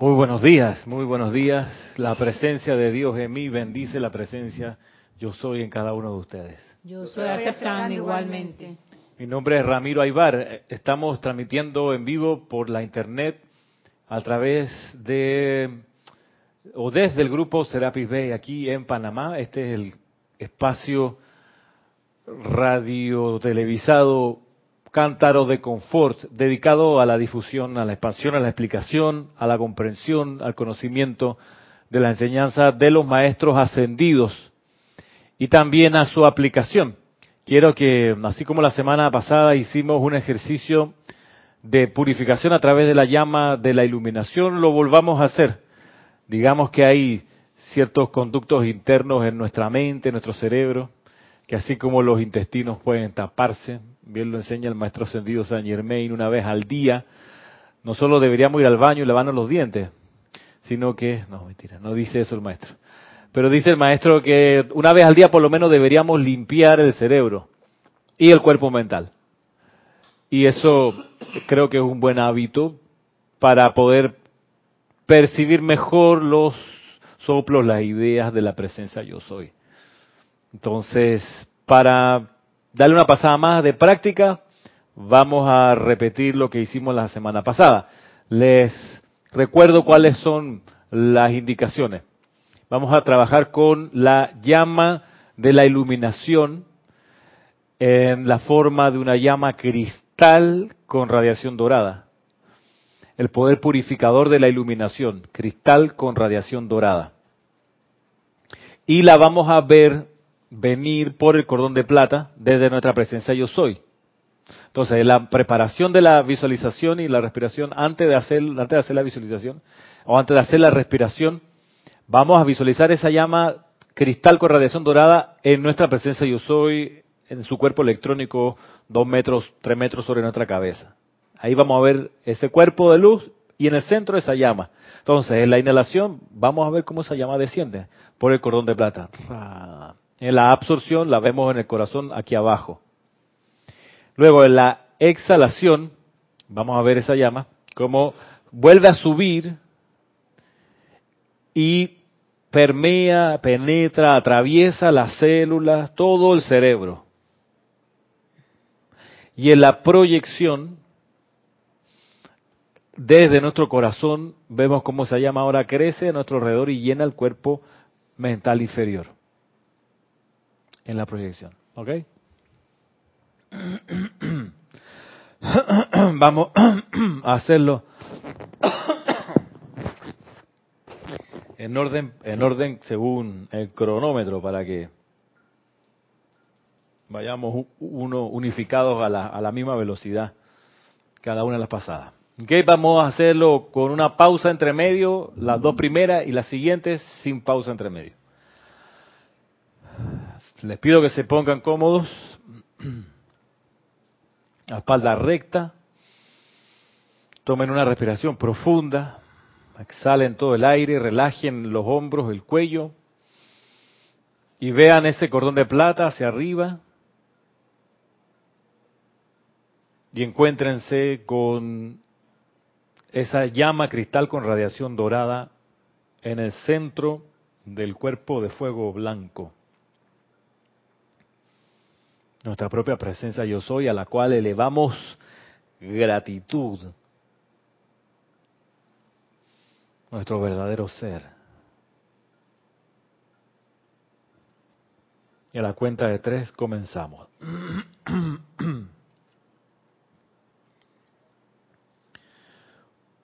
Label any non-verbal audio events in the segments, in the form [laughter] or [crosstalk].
Muy buenos días, muy buenos días. La presencia de Dios en mí bendice la presencia yo soy en cada uno de ustedes. Yo soy aceptando igualmente. Mi nombre es Ramiro Aybar. Estamos transmitiendo en vivo por la internet a través de o desde el grupo Serapis Bay aquí en Panamá. Este es el espacio radio televisado cántaro de confort dedicado a la difusión, a la expansión, a la explicación, a la comprensión, al conocimiento de la enseñanza de los maestros ascendidos y también a su aplicación. Quiero que, así como la semana pasada hicimos un ejercicio de purificación a través de la llama de la iluminación, lo volvamos a hacer. Digamos que hay ciertos conductos internos en nuestra mente, en nuestro cerebro, que así como los intestinos pueden taparse, bien lo enseña el maestro ascendido San Germain, una vez al día, no solo deberíamos ir al baño y lavarnos los dientes, sino que, no, mentira, no dice eso el maestro, pero dice el maestro que una vez al día por lo menos deberíamos limpiar el cerebro y el cuerpo mental. Y eso creo que es un buen hábito para poder percibir mejor los soplos, las ideas de la presencia yo soy. Entonces, para darle una pasada más de práctica, vamos a repetir lo que hicimos la semana pasada. Les recuerdo cuáles son las indicaciones. Vamos a trabajar con la llama de la iluminación en la forma de una llama cristal con radiación dorada. El poder purificador de la iluminación, cristal con radiación dorada. Y la vamos a ver venir por el cordón de plata desde nuestra presencia yo soy. Entonces, la preparación de la visualización y la respiración antes de hacer antes de hacer la visualización o antes de hacer la respiración, vamos a visualizar esa llama cristal con radiación dorada en nuestra presencia yo soy, en su cuerpo electrónico, dos metros, tres metros sobre nuestra cabeza. Ahí vamos a ver ese cuerpo de luz y en el centro esa llama. Entonces, en la inhalación, vamos a ver cómo esa llama desciende por el cordón de plata. En la absorción la vemos en el corazón aquí abajo. Luego en la exhalación, vamos a ver esa llama, como vuelve a subir y permea, penetra, atraviesa las células, todo el cerebro. Y en la proyección, desde nuestro corazón, vemos cómo esa llama ahora crece a nuestro alrededor y llena el cuerpo mental inferior en la proyección. ¿Ok? [clears throat] Vamos [clears throat] a hacerlo en orden, en orden según el cronómetro para que vayamos uno unificados a la, a la misma velocidad cada una de las pasadas. Ok, vamos a hacerlo con una pausa entre medio, las dos primeras y las siguientes sin pausa entre medio. Les pido que se pongan cómodos, [clears throat] la espalda recta, tomen una respiración profunda, exhalen todo el aire, relajen los hombros, el cuello y vean ese cordón de plata hacia arriba y encuéntrense con esa llama cristal con radiación dorada en el centro del cuerpo de fuego blanco nuestra propia presencia yo soy, a la cual elevamos gratitud, nuestro verdadero ser. Y a la cuenta de tres comenzamos. [clears throat]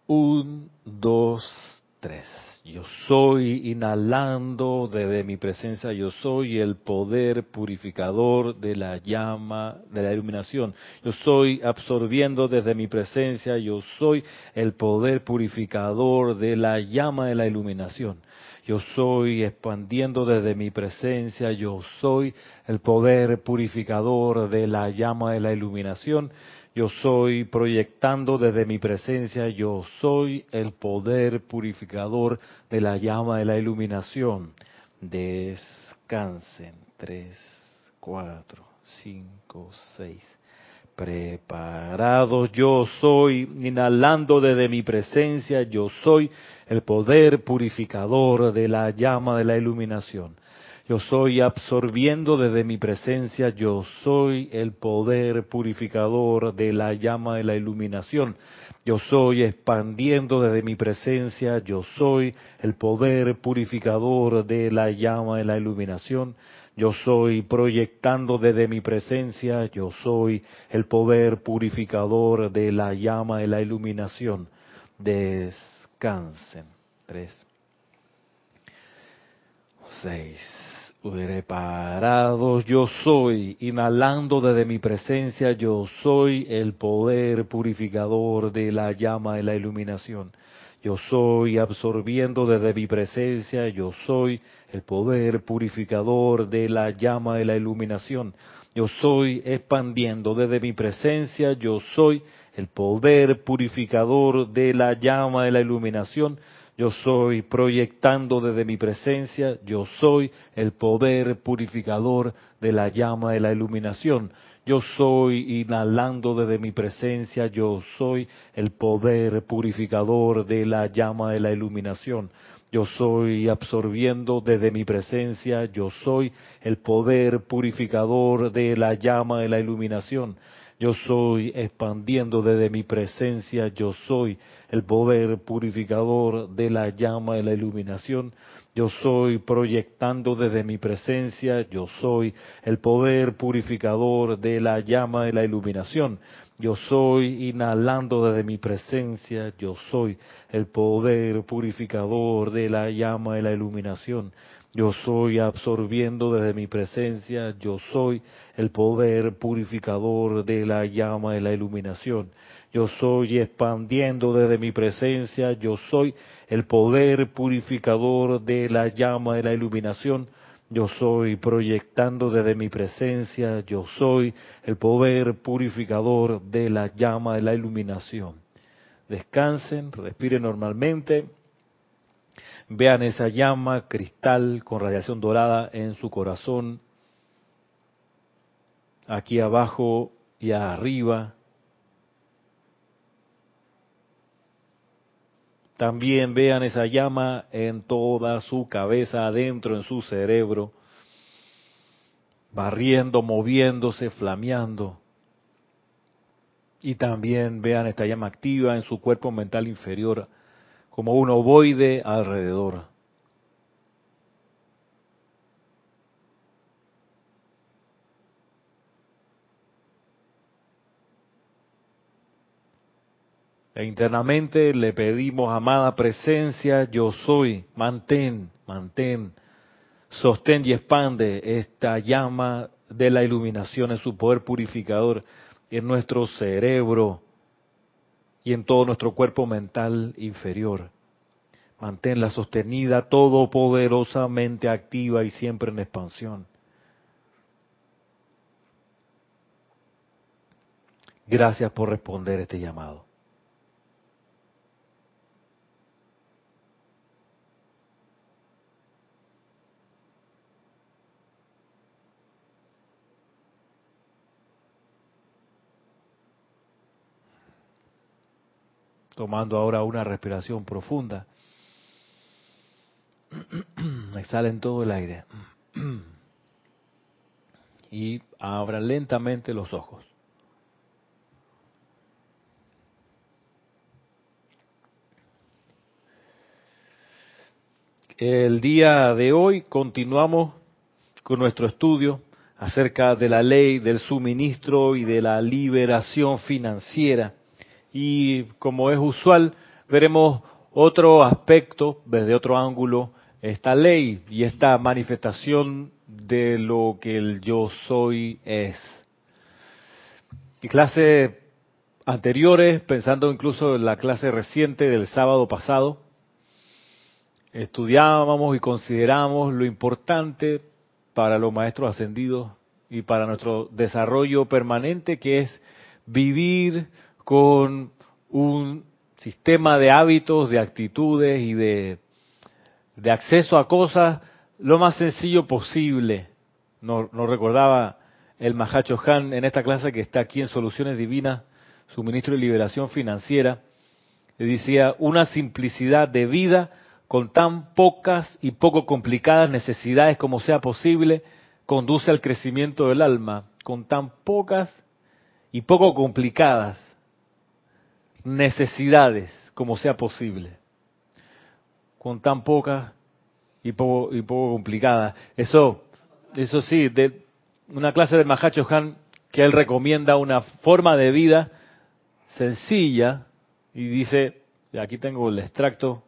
Un, dos, tres. Yo soy inhalando desde mi presencia, yo soy el poder purificador de la llama, de la iluminación. Yo soy absorbiendo desde mi presencia, yo soy el poder purificador de la llama de la iluminación. Yo soy expandiendo desde mi presencia, yo soy el poder purificador de la llama de la iluminación. Yo soy proyectando desde mi presencia, yo soy el poder purificador de la llama de la iluminación. Descansen. Tres, cuatro, cinco, seis. preparados yo soy, inhalando desde mi presencia yo soy el poder purificador de la llama de la iluminación. Yo soy absorbiendo desde mi presencia, yo soy el poder purificador de la llama de la iluminación. Yo soy expandiendo desde mi presencia, yo soy el poder purificador de la llama de la iluminación. Yo soy proyectando desde mi presencia, yo soy el poder purificador de la llama de la iluminación. Descansen. Tres. Seis. Preparados yo soy, inhalando desde mi presencia, yo soy el poder purificador de la llama de la iluminación. Yo soy absorbiendo desde mi presencia, yo soy el poder purificador de la llama de la iluminación. Yo soy expandiendo desde mi presencia, yo soy el poder purificador de la llama de la iluminación. Yo soy proyectando desde mi presencia, yo soy el poder purificador de la llama de la iluminación. Yo soy inhalando desde mi presencia, yo soy el poder purificador de la llama de la iluminación. Yo soy absorbiendo desde mi presencia, yo soy el poder purificador de la llama de la iluminación. Yo soy expandiendo desde mi presencia, yo soy el poder purificador de la llama de la iluminación. Yo soy proyectando desde mi presencia, yo soy el poder purificador de la llama de la iluminación. Yo soy inhalando desde mi presencia, yo soy el poder purificador de la llama de la iluminación. Yo soy absorbiendo desde mi presencia, yo soy el poder purificador de la llama de la iluminación. Yo soy expandiendo desde mi presencia, yo soy el poder purificador de la llama de la iluminación. Yo soy proyectando desde mi presencia, yo soy el poder purificador de la llama de la iluminación. Descansen, respiren normalmente Vean esa llama cristal con radiación dorada en su corazón, aquí abajo y arriba. También vean esa llama en toda su cabeza, adentro en su cerebro, barriendo, moviéndose, flameando. Y también vean esta llama activa en su cuerpo mental inferior, como un ovoide alrededor. E internamente le pedimos, amada presencia, yo soy, mantén, mantén, sostén y expande esta llama de la iluminación en su poder purificador en nuestro cerebro, y en todo nuestro cuerpo mental inferior. Manténla sostenida, todopoderosamente activa y siempre en expansión. Gracias por responder este llamado. Tomando ahora una respiración profunda. [clears throat] Exhalen todo el aire. [clears throat] Y abran lentamente los ojos. El día de hoy continuamos con nuestro estudio acerca de la ley del suministro y de la liberación financiera y como es usual, veremos otro aspecto desde otro ángulo, esta ley y esta manifestación de lo que el yo soy es. Y clases anteriores, pensando incluso en la clase reciente del sábado pasado, estudiábamos y consideramos lo importante para los maestros ascendidos y para nuestro desarrollo permanente que es vivir con un sistema de hábitos, de actitudes y de, de acceso a cosas lo más sencillo posible. Nos, recordaba el Mahacho Han en esta clase que está aquí en Soluciones Divinas, Suministro y Liberación Financiera. Le decía, una simplicidad de vida con tan pocas y poco complicadas necesidades como sea posible, conduce al crecimiento del alma. Con tan pocas y poco complicadas necesidades como sea posible. Con tan pocas y poco, y poco complicadas. Eso, eso sí, de una clase de Mahacho Han que él recomienda una forma de vida sencilla y dice, aquí tengo el extracto,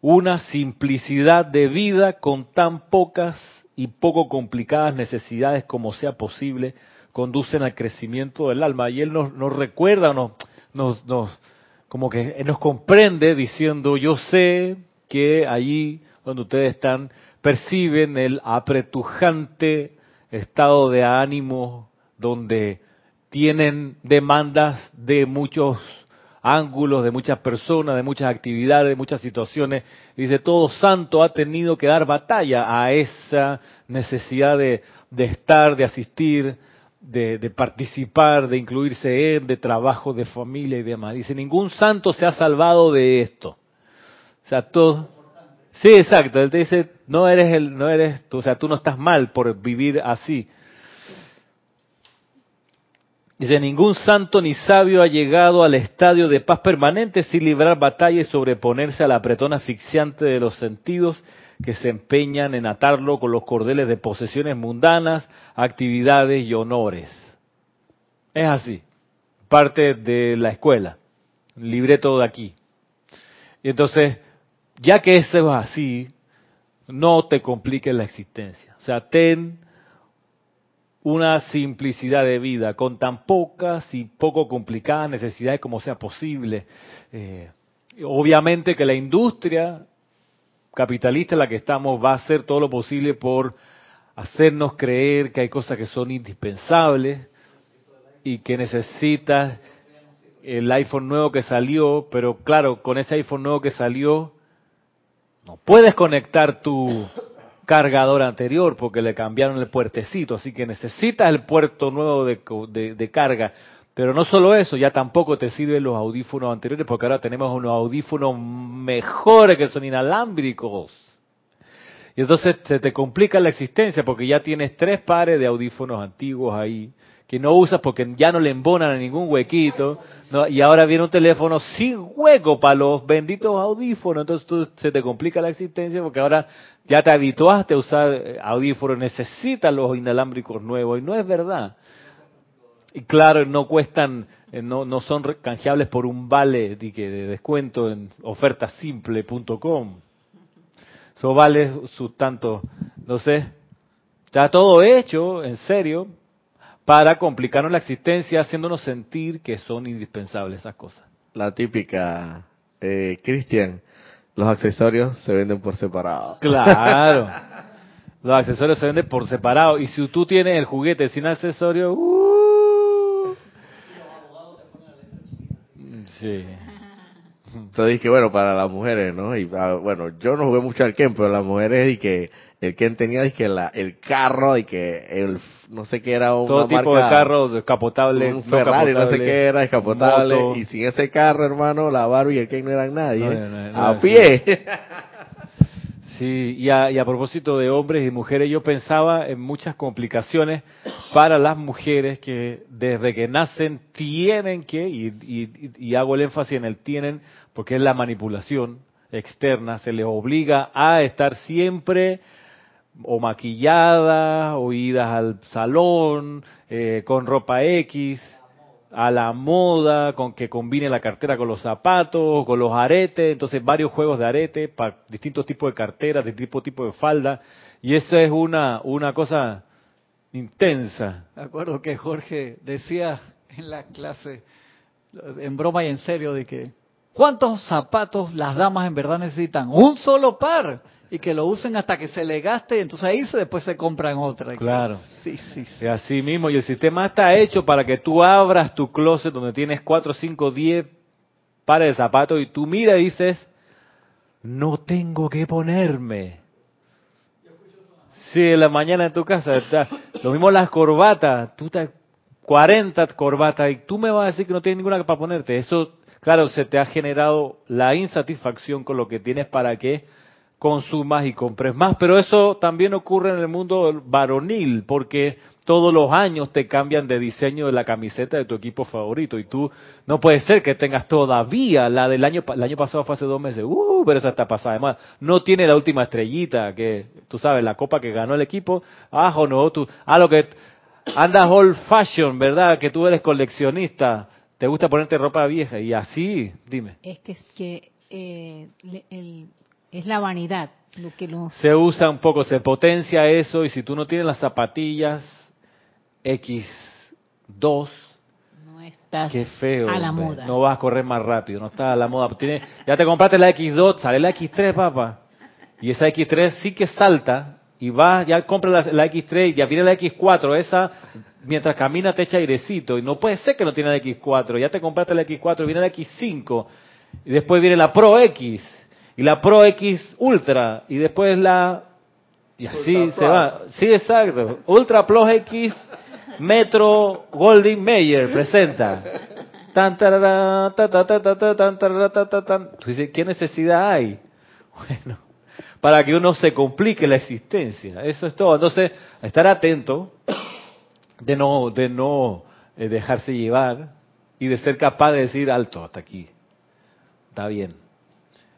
una simplicidad de vida con tan pocas y poco complicadas necesidades como sea posible conducen al crecimiento del alma. Y él nos, nos recuerda, nos, nos, nos, como que nos comprende diciendo, yo sé que allí donde ustedes están perciben el apretujante estado de ánimo donde tienen demandas de muchos ángulos, de muchas personas, de muchas actividades, de muchas situaciones. dice, todo santo ha tenido que dar batalla a esa necesidad de, de estar, de asistir, de, de, participar, de incluirse en, de trabajo, de familia y demás. Dice, ningún santo se ha salvado de esto. O sea, todo... Sí, exacto. Él te dice, no eres el, no eres, o sea, tú no estás mal por vivir así. Dice, ningún santo ni sabio ha llegado al estadio de paz permanente sin librar batalla y sobreponerse a la apretón asfixiante de los sentidos que se empeñan en atarlo con los cordeles de posesiones mundanas, actividades y honores. Es así, parte de la escuela, libreto de aquí. Y entonces, ya que eso es así, no te compliques la existencia. O sea, ten una simplicidad de vida con tan pocas y poco complicadas necesidades como sea posible. Eh, obviamente que la industria capitalista en la que estamos va a hacer todo lo posible por hacernos creer que hay cosas que son indispensables y que necesitas el iPhone nuevo que salió, pero claro, con ese iPhone nuevo que salió, no puedes conectar tu cargador anterior porque le cambiaron el puertecito, así que necesitas el puerto nuevo de, carga. Pero no solo eso, ya tampoco te sirven los audífonos anteriores porque ahora tenemos unos audífonos mejores que son inalámbricos. Y entonces se te complica la existencia porque ya tienes tres pares de audífonos antiguos ahí que no usas porque ya no le embonan a ningún huequito, y ahora viene un teléfono sin hueco para los benditos audífonos, entonces tú, se te complica la existencia porque ahora ya te habituaste a usar eh, audífonos, necesitas los inalámbricos nuevos, y no es verdad. Y claro, no cuestan, eh, no, no son canjeables por un vale de, de descuento en ofertasimple.com. Eso vale su tanto, no sé, está todo hecho, en serio, para complicarnos la existencia, haciéndonos sentir que son indispensables esas cosas. La típica, eh, Cristian, los accesorios se venden por separado. Claro. [laughs] Los accesorios se venden por separado. Y si tú tienes el juguete sin accesorio, uh, sí. Entonces dije, bueno, para las mujeres, ¿no? Y ah, bueno, yo no jugué mucho al Ken, pero las mujeres y que el Ken tenía que la, el carro y que el no sé qué era una todo tipo de carro descapotable un Ferrari no, sé qué era descapotable y sin ese carro hermano la Barbie y el Ken no eran nadie a pie. [laughs] sí y a, y a, propósito de hombres y mujeres yo pensaba en muchas complicaciones para las mujeres que desde que nacen tienen que y, y, y hago el énfasis en el tienen porque es la manipulación externa se les obliga a estar siempre o maquilladas, o idas al salón, eh, con ropa X, a la moda, con que combine la cartera con los zapatos, con los aretes, entonces varios juegos de arete para distintos tipos de carteras, de tipo tipo de falda, y eso es una, una cosa intensa. Me acuerdo que Jorge decía en la clase, en broma y en serio, de que ¿cuántos zapatos las damas en verdad necesitan? Un solo par y que lo usen hasta que se le gaste, entonces ahí se, después se compran otra. Claro. Sí, sí, sí. Así mismo, y el sistema está hecho para que tú abras tu closet donde tienes 4, 5, 10 pares de zapatos y tú miras y dices, no tengo que ponerme. Sí, en la mañana en tu casa está, Lo mismo las corbatas, tú te 40 corbatas y tú me vas a decir que no tienes ninguna para ponerte. Eso, claro, se te ha generado la insatisfacción con lo que tienes para que consumas y compres más. Pero eso también ocurre en el mundo varonil, porque todos los años te cambian de diseño de la camiseta de tu equipo favorito. Y tú no puede ser que tengas todavía la del año el año pasado fue hace dos meses. Uh pero esa está pasada además no tiene la última estrellita que tú sabes la copa que ganó el equipo. Ah o no tú ah lo que andas old fashion verdad que tú eres coleccionista. Te gusta ponerte ropa vieja. Y así dime. Es que es que eh, el, es la vanidad lo que se usa un poco se potencia eso y si tú no tienes las zapatillas X2. No estás Qué feo. a la moda. No vas a correr más rápido, no estás a la moda. Tiene, ya te compraste la X2, sale la X3, papá. Y esa X3 sí que salta y vas, ya compras la, X3 y ya viene la X4. Esa, mientras camina, te echa airecito. Y no puede ser que no tiene la X4. Ya te compraste la X4, viene la X5. Y después viene la Pro X. Y la Pro X Ultra. Y después la y así se va. Sí, exacto. Ultra Plus X Metro Golding Mayer presenta. Tan, tan, Tú dices, ¿qué necesidad hay? [laughs] Bueno, para que uno se complique la existencia. Eso es todo. Entonces, estar atento de no, de no eh, dejarse llevar y de ser capaz de decir alto hasta aquí. Está bien.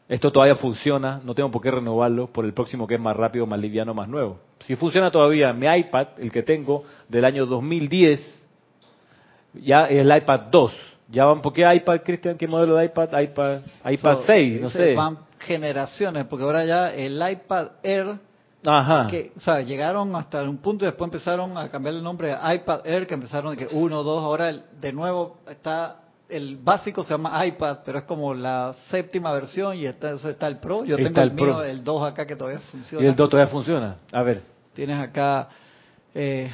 Esto todavía funciona, no tengo por qué renovarlo por el próximo que es más rápido, más liviano, más nuevo. Si funciona todavía mi iPad, el que tengo del año 2010, ya es el iPad 2. Ya van, ¿por qué iPad, Cristian? ¿Qué modelo de iPad? iPad, iPad 6, no sé. Van generaciones, porque ahora ya el iPad Air, Ajá. Que, o sea, llegaron hasta un punto y después empezaron a cambiar el nombre a iPad Air, que empezaron de que uno, dos, ahora de nuevo está el básico se llama iPad, pero es como la séptima versión y está, está el Pro. Yo tengo el, mío, el 2 acá que todavía funciona. ¿Y el 2 todavía funciona? A ver. Tienes acá eh,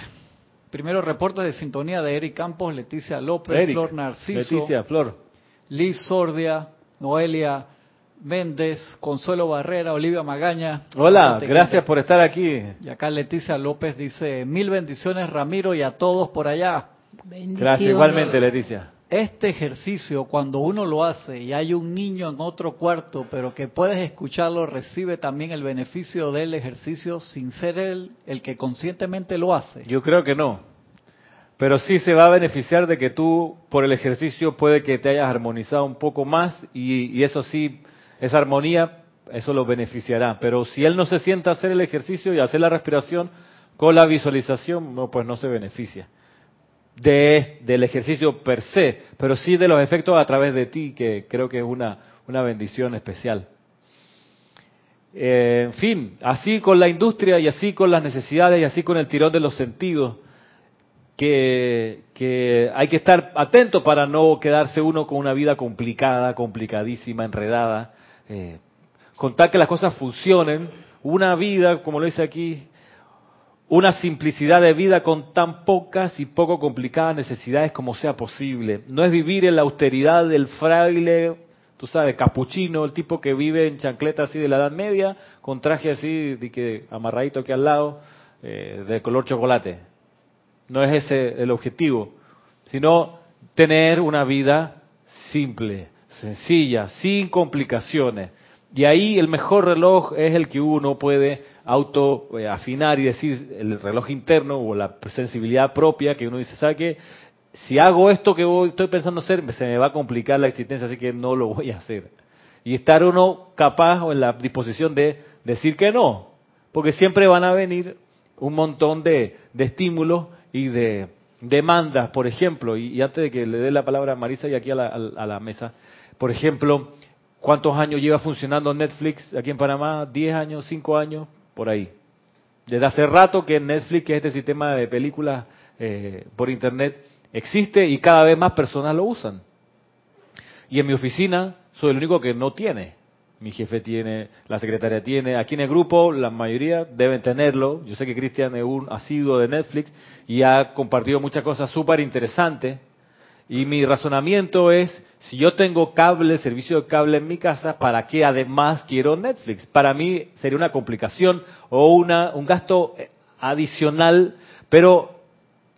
primero reportes de sintonía de Eric Campos, Leticia López, Flor Narciso, Leticia, Flor. Liz Sordia, Noelia Méndez, Consuelo Barrera, Olivia Magaña. Hola, gracias por estar aquí. Y acá Leticia López dice, mil bendiciones Ramiro y a todos por allá. Gracias igualmente Leticia este ejercicio, cuando uno lo hace y hay un niño en otro cuarto, pero que puedes escucharlo, recibe también el beneficio del ejercicio sin ser él el que conscientemente lo hace. Yo creo que no. Pero sí se va a beneficiar de que tú, por el ejercicio, puede que te hayas armonizado un poco más y, eso sí, esa armonía, eso lo beneficiará. Pero si él no se sienta a hacer el ejercicio y hacer la respiración con la visualización, pues no se beneficia de, del ejercicio per se, pero sí de los efectos a través de ti, que creo que es una, una bendición especial. Eh, en fin, así con la industria y así con las necesidades y así con el tirón de los sentidos, que, que hay que estar atento para no quedarse uno con una vida complicada, complicadísima, enredada. Eh, contar que las cosas funcionen, una vida, como lo dice aquí, una simplicidad de vida con tan pocas y poco complicadas necesidades como sea posible. No es vivir en la austeridad del fraile, tú sabes, capuchino, el tipo que vive en chancleta así de la Edad Media, con traje así, de que amarradito aquí al lado, eh, de color chocolate. No es ese el objetivo, sino tener una vida simple, sencilla, sin complicaciones. Y ahí el mejor reloj es el que uno puede auto eh, afinar y decir el reloj interno o la sensibilidad propia que uno dice, ¿sabe qué? Si hago esto que voy, estoy pensando hacer, se me va a complicar la existencia, así que no lo voy a hacer. Y estar uno capaz o en la disposición de decir que no, porque siempre van a venir un montón de, estímulos y de demandas, por ejemplo, y, antes de que le dé la palabra a Marisa y aquí a la, a la mesa, por ejemplo, ¿cuántos años lleva funcionando Netflix aquí en Panamá? ¿10 años? ¿5 años? por ahí. Desde hace rato que Netflix, que es este sistema de películas eh, por internet, existe y cada vez más personas lo usan. Y en mi oficina soy el único que no tiene. Mi jefe tiene, la secretaria tiene, aquí en el grupo la mayoría deben tenerlo. Yo sé que Cristian es un asiduo de Netflix y ha compartido muchas cosas súper interesantes. Y mi razonamiento es, si yo tengo cable, servicio de cable en mi casa, ¿para qué además quiero Netflix? Para mí sería una complicación o una, un gasto adicional, pero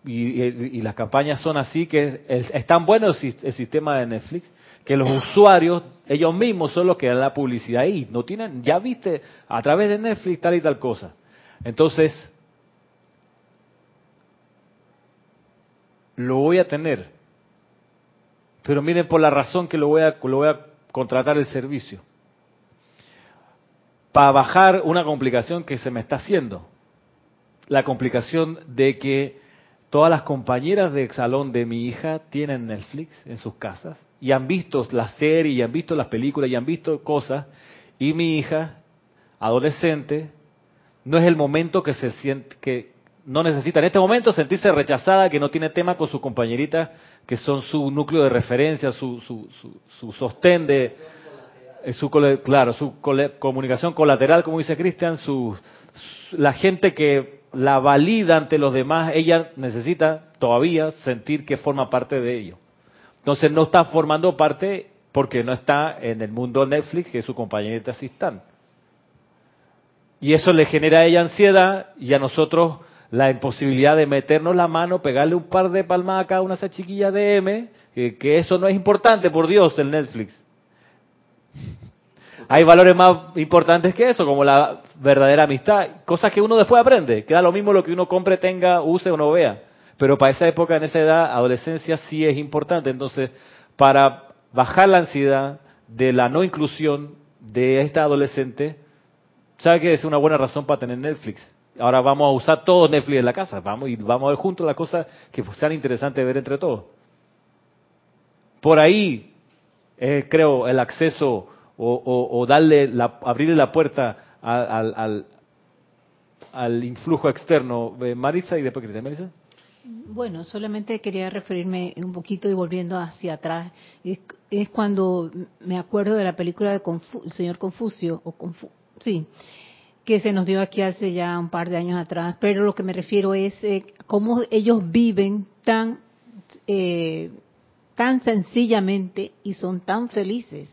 y, y- las campañas son así que es, es- tan bueno el, el sistema de Netflix que los usuarios ellos mismos son los que dan la publicidad ahí, no tienen, ya viste a través de Netflix tal y tal cosa. Entonces, lo voy a tener. Pero miren por la razón que lo voy a, voy a contratar el servicio. Para bajar una complicación que se me está haciendo. La complicación de que todas las compañeras de salón de mi hija tienen Netflix en sus casas y han visto la serie y han visto las películas y han visto cosas y mi hija, adolescente, no es el momento que se siente que no necesita en este momento sentirse rechazada, que no tiene tema con sus compañeritas que son su núcleo de referencia, su, su, su, su sostén de eh, su claro, su comunicación colateral, como dice Cristian, su, la gente que la valida ante los demás, ella necesita todavía sentir que forma parte de ello. Entonces no está formando parte porque no está en el mundo Netflix, que su compañerita así están. Y eso le genera a ella ansiedad y a nosotros la imposibilidad de meternos la mano, pegarle un par de palmadas a cada una de esas chiquillas de M, que, que eso no es importante, por Dios, el Netflix. [laughs] Hay valores más importantes que eso, como la verdadera amistad, cosas que uno después aprende, queda lo mismo lo que uno compre, tenga, use o no vea. Pero para esa época, en esa edad, adolescencia, sí es importante. Entonces, para bajar la ansiedad de la no inclusión de esta adolescente, ¿sabe que es una buena razón para tener Netflix? Ahora vamos a usar todo Netflix en la casa, vamos y vamos a ver juntos las cosas que sean interesantes de ver entre todos. Por ahí, creo, el acceso o, darle, la, abrirle la puerta a- al, al, al influjo externo. Eh, Marisa y después Cristian. Marisa. Bueno, solamente quería referirme un poquito y volviendo hacia atrás. Es, es cuando me acuerdo de la película de Confu- el señor Confucio, o Confu- sí, que se nos dio aquí hace ya un par de años atrás. Pero lo que me refiero es eh, cómo ellos viven tan, eh, tan sencillamente y son tan felices.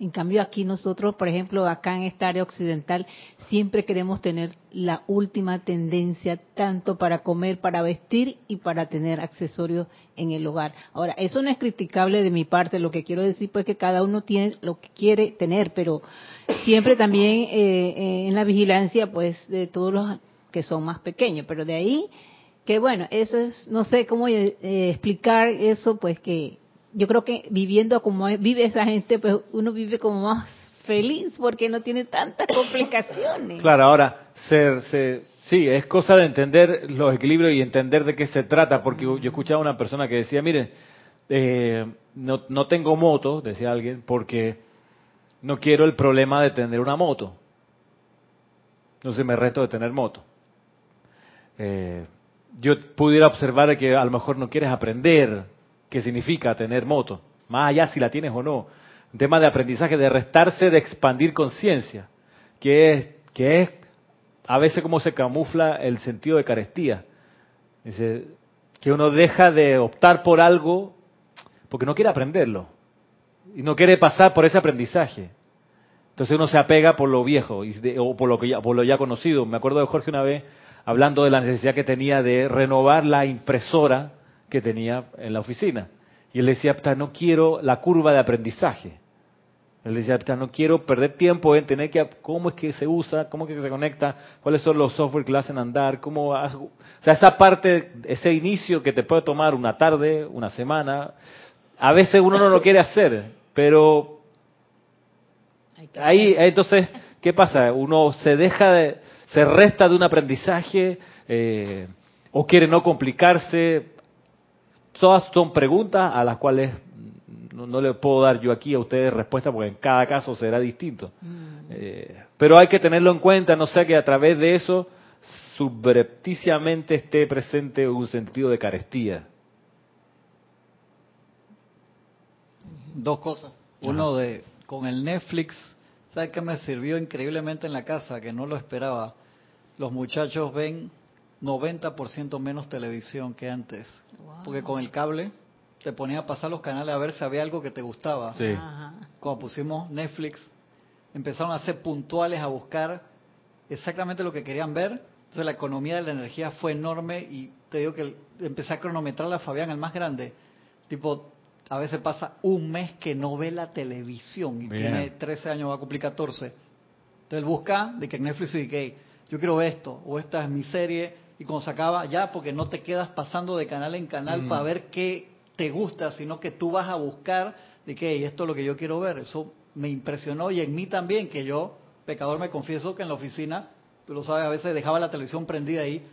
En cambio aquí nosotros, por ejemplo, acá en esta área occidental, siempre queremos tener la última tendencia tanto para comer, para vestir y para tener accesorios en el hogar. Ahora, eso no es criticable de mi parte, lo que quiero decir pues que cada uno tiene lo que quiere tener, pero siempre también eh, eh, en la vigilancia pues de todos los que son más pequeños, pero de ahí que bueno, eso es, no sé cómo eh, eh, explicar eso, pues que yo creo que viviendo como vive esa gente, pues uno vive como más feliz porque no tiene tantas [laughs] complicaciones. Claro, ahora, se, se- sí, es cosa de entender los equilibrios y entender de qué se trata, porque yo escuchaba a una persona que decía, mire, eh, no, no tengo moto, decía alguien, porque no quiero el problema de tener una moto. Entonces me reto de tener moto. Eh, yo pudiera observar que a lo mejor no quieres aprender qué significa tener moto, más allá si la tienes o no. Un tema de aprendizaje, de restarse, de expandir conciencia, que es, que es a veces como se camufla el sentido de carestía. Que uno deja de optar por algo porque no quiere aprenderlo y no quiere pasar por ese aprendizaje. Entonces uno se apega por lo viejo y de- o por lo que ya, por lo ya conocido. Me acuerdo de Jorge una vez hablando de la necesidad que tenía de renovar la impresora que tenía en la oficina. Y él decía, "Puta, no quiero la curva de aprendizaje. Él decía, "Puta, no quiero perder tiempo en tener que, cómo es que se usa, cómo es que se conecta, cuáles son los software que lo hacen andar, cómo, haz-". o sea, esa parte, ese inicio que te puede tomar una tarde, una semana, a veces uno no lo quiere hacer, pero Ahí, entonces, ¿qué pasa? Uno se deja de, se resta de un aprendizaje eh, o quiere no complicarse. Todas son preguntas a las cuales no, no le puedo dar yo aquí a ustedes respuesta porque en cada caso será distinto. Mm. Eh, pero hay que tenerlo en cuenta, no sea que a través de eso subrepticiamente esté presente un sentido de carestía. Dos cosas. Uno de, con el Netflix, ¿sabes qué me sirvió increíblemente en la casa? Que no lo esperaba. Los muchachos ven 90% menos televisión que antes. Wow. Porque con el cable te ponía a pasar los canales a ver si había algo que te gustaba. Sí. Ajá. Cuando pusimos Netflix, empezaron a ser puntuales a buscar exactamente lo que querían ver Entonces la economía de la energía fue enorme y te digo que empecé a cronometrar a Fabián, el más grande. Tipo, a veces pasa un mes que no ve la televisión y tiene 13 años, va a cumplir 14. Entonces él busca de que Netflix y que yo quiero ver esto, o esta es mi serie, y cuando se acaba, ya, porque no te quedas pasando de canal en canal para ver qué te gusta, sino que tú vas a buscar de que esto es lo que yo quiero ver. Eso me impresionó y en mí también, que yo, pecador, me confieso que en la oficina, tú lo sabes, a veces dejaba la televisión prendida ahí,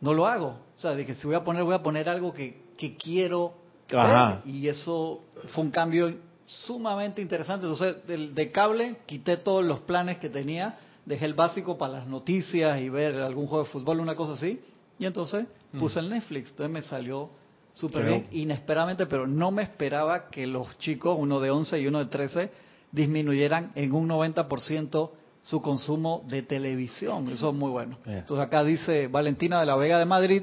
no lo hago. O sea, dije, si voy a poner, voy a poner algo que, que quiero ver. Y eso fue un cambio sumamente interesante. Entonces, del, de cable, quité todos los planes que tenía, dejé el básico para las noticias y ver algún juego de fútbol, una cosa así. Y entonces mm. puse el Netflix. Entonces me salió súper bien, inesperadamente, pero no me esperaba que los chicos, uno de 11 y uno de 13, disminuyeran en un 90% su consumo de televisión. Eso es muy bueno. Entonces acá dice Valentina de la Vega de Madrid,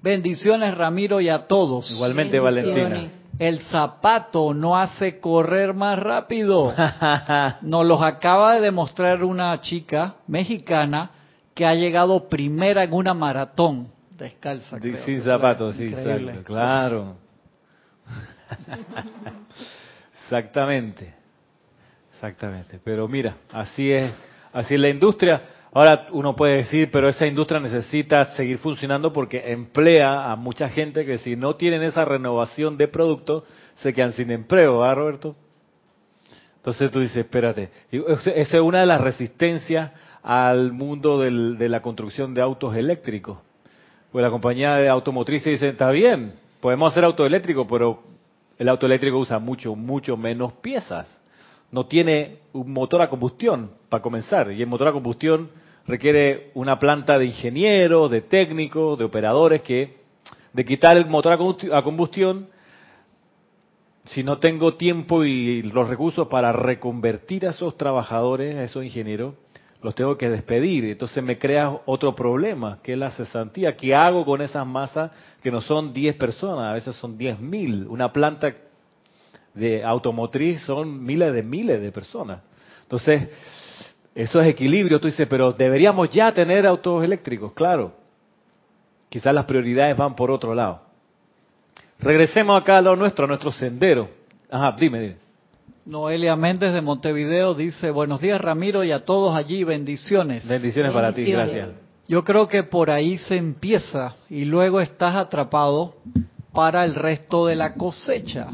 bendiciones Ramiro y a todos. Igualmente Valentina. El zapato no hace correr más rápido. [laughs] Nos los acaba de demostrar una chica mexicana que ha llegado primera en una maratón descalza. Sin zapatos, sí, claro. [laughs] Exactamente. Exactamente. Pero mira, así es, así es la industria. Ahora uno puede decir, pero esa industria necesita seguir funcionando porque emplea a mucha gente que si no tienen esa renovación de productos, se quedan sin empleo, ¿verdad, Roberto? Entonces tú dices, espérate, esa es una de las resistencias al mundo de la construcción de autos eléctricos. Pues la compañía de automotriz dice, está bien, podemos hacer auto eléctrico, pero el auto eléctrico usa mucho, mucho menos piezas no tiene un motor a combustión para comenzar. Y el motor a combustión requiere una planta de ingenieros, de técnicos, de operadores que, de quitar el motor a combustión, si no tengo tiempo y los recursos para reconvertir a esos trabajadores, a esos ingenieros, los tengo que despedir. Entonces me crea otro problema, que es la cesantía. ¿Qué hago con esas masas que no son 10 personas? A veces son 10.000. Una planta de automotriz son miles de miles de personas. Entonces, eso es equilibrio. Tú dices, pero deberíamos ya tener autos eléctricos, claro. Quizás las prioridades van por otro lado. Regresemos acá a lo nuestro, a nuestro sendero. Ajá, dime, dime. Noelia Méndez de Montevideo dice, buenos días Ramiro y a todos allí, bendiciones. Bendiciones, para ti, gracias. Yo creo que por ahí se empieza y luego estás atrapado para el resto de la cosecha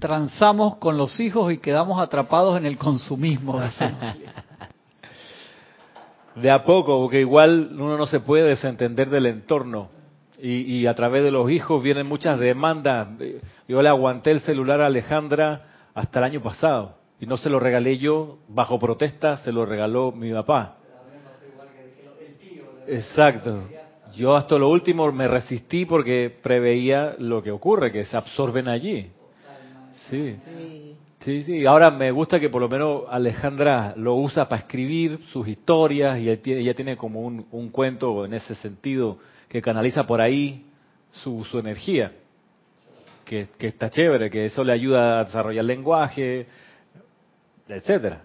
transamos con los hijos y quedamos atrapados en el consumismo. [laughs] De a poco, porque igual uno no se puede desentender del entorno. Y, a través de los hijos vienen muchas demandas. Yo le aguanté el celular a Alejandra hasta el año pasado. Y no se lo regalé yo bajo protesta, se lo regaló mi papá. Exacto. Yo hasta lo último me resistí porque preveía lo que ocurre, que se absorben allí. Sí. Sí. Sí, Ahora me gusta que por lo menos Alejandra lo usa para escribir sus historias y ella tiene como un, cuento en ese sentido que canaliza por ahí su, su energía. Que, está chévere, que eso le ayuda a desarrollar lenguaje, etcétera.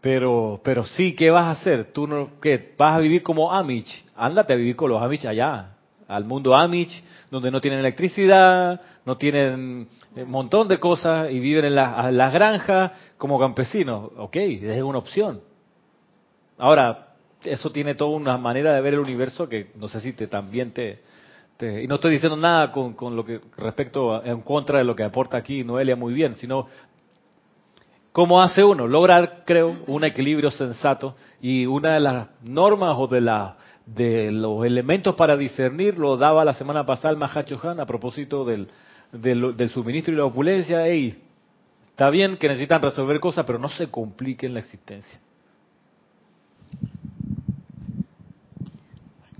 Pero, pero sí, ¿qué vas a hacer? ¿Tú no, qué? ¿Vas a vivir como Amish? Ándate a vivir con los Amish allá, al mundo Amish, donde no tienen electricidad, no tienen un montón de cosas y viven en las granjas como campesinos. Ok, es una opción. Ahora, eso tiene toda una manera de ver el universo que no sé si te también te... y no estoy diciendo nada con, con lo que respecto en contra de lo que aporta aquí Noelia muy bien, sino ¿Cómo hace uno? Lograr, creo, un equilibrio sensato y una de las normas o de la de los elementos para discernir lo daba la semana pasada el Mahacho Han a propósito del, del, suministro y la opulencia. Ey, está bien que necesitan resolver cosas, pero no se compliquen la existencia.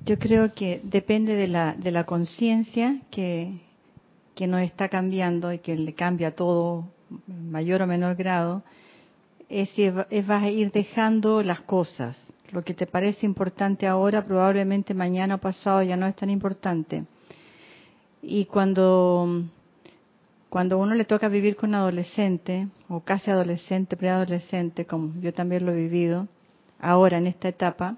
Yo creo que depende de la, de la conciencia que, que nos está cambiando y que le cambia todo mayor o menor grado, es si vas a ir dejando las cosas lo que te parece importante ahora probablemente mañana o pasado ya no es tan importante. Y cuando, cuando uno le toca vivir con adolescente, o casi adolescente, preadolescente, como yo también lo he vivido, ahora en esta etapa,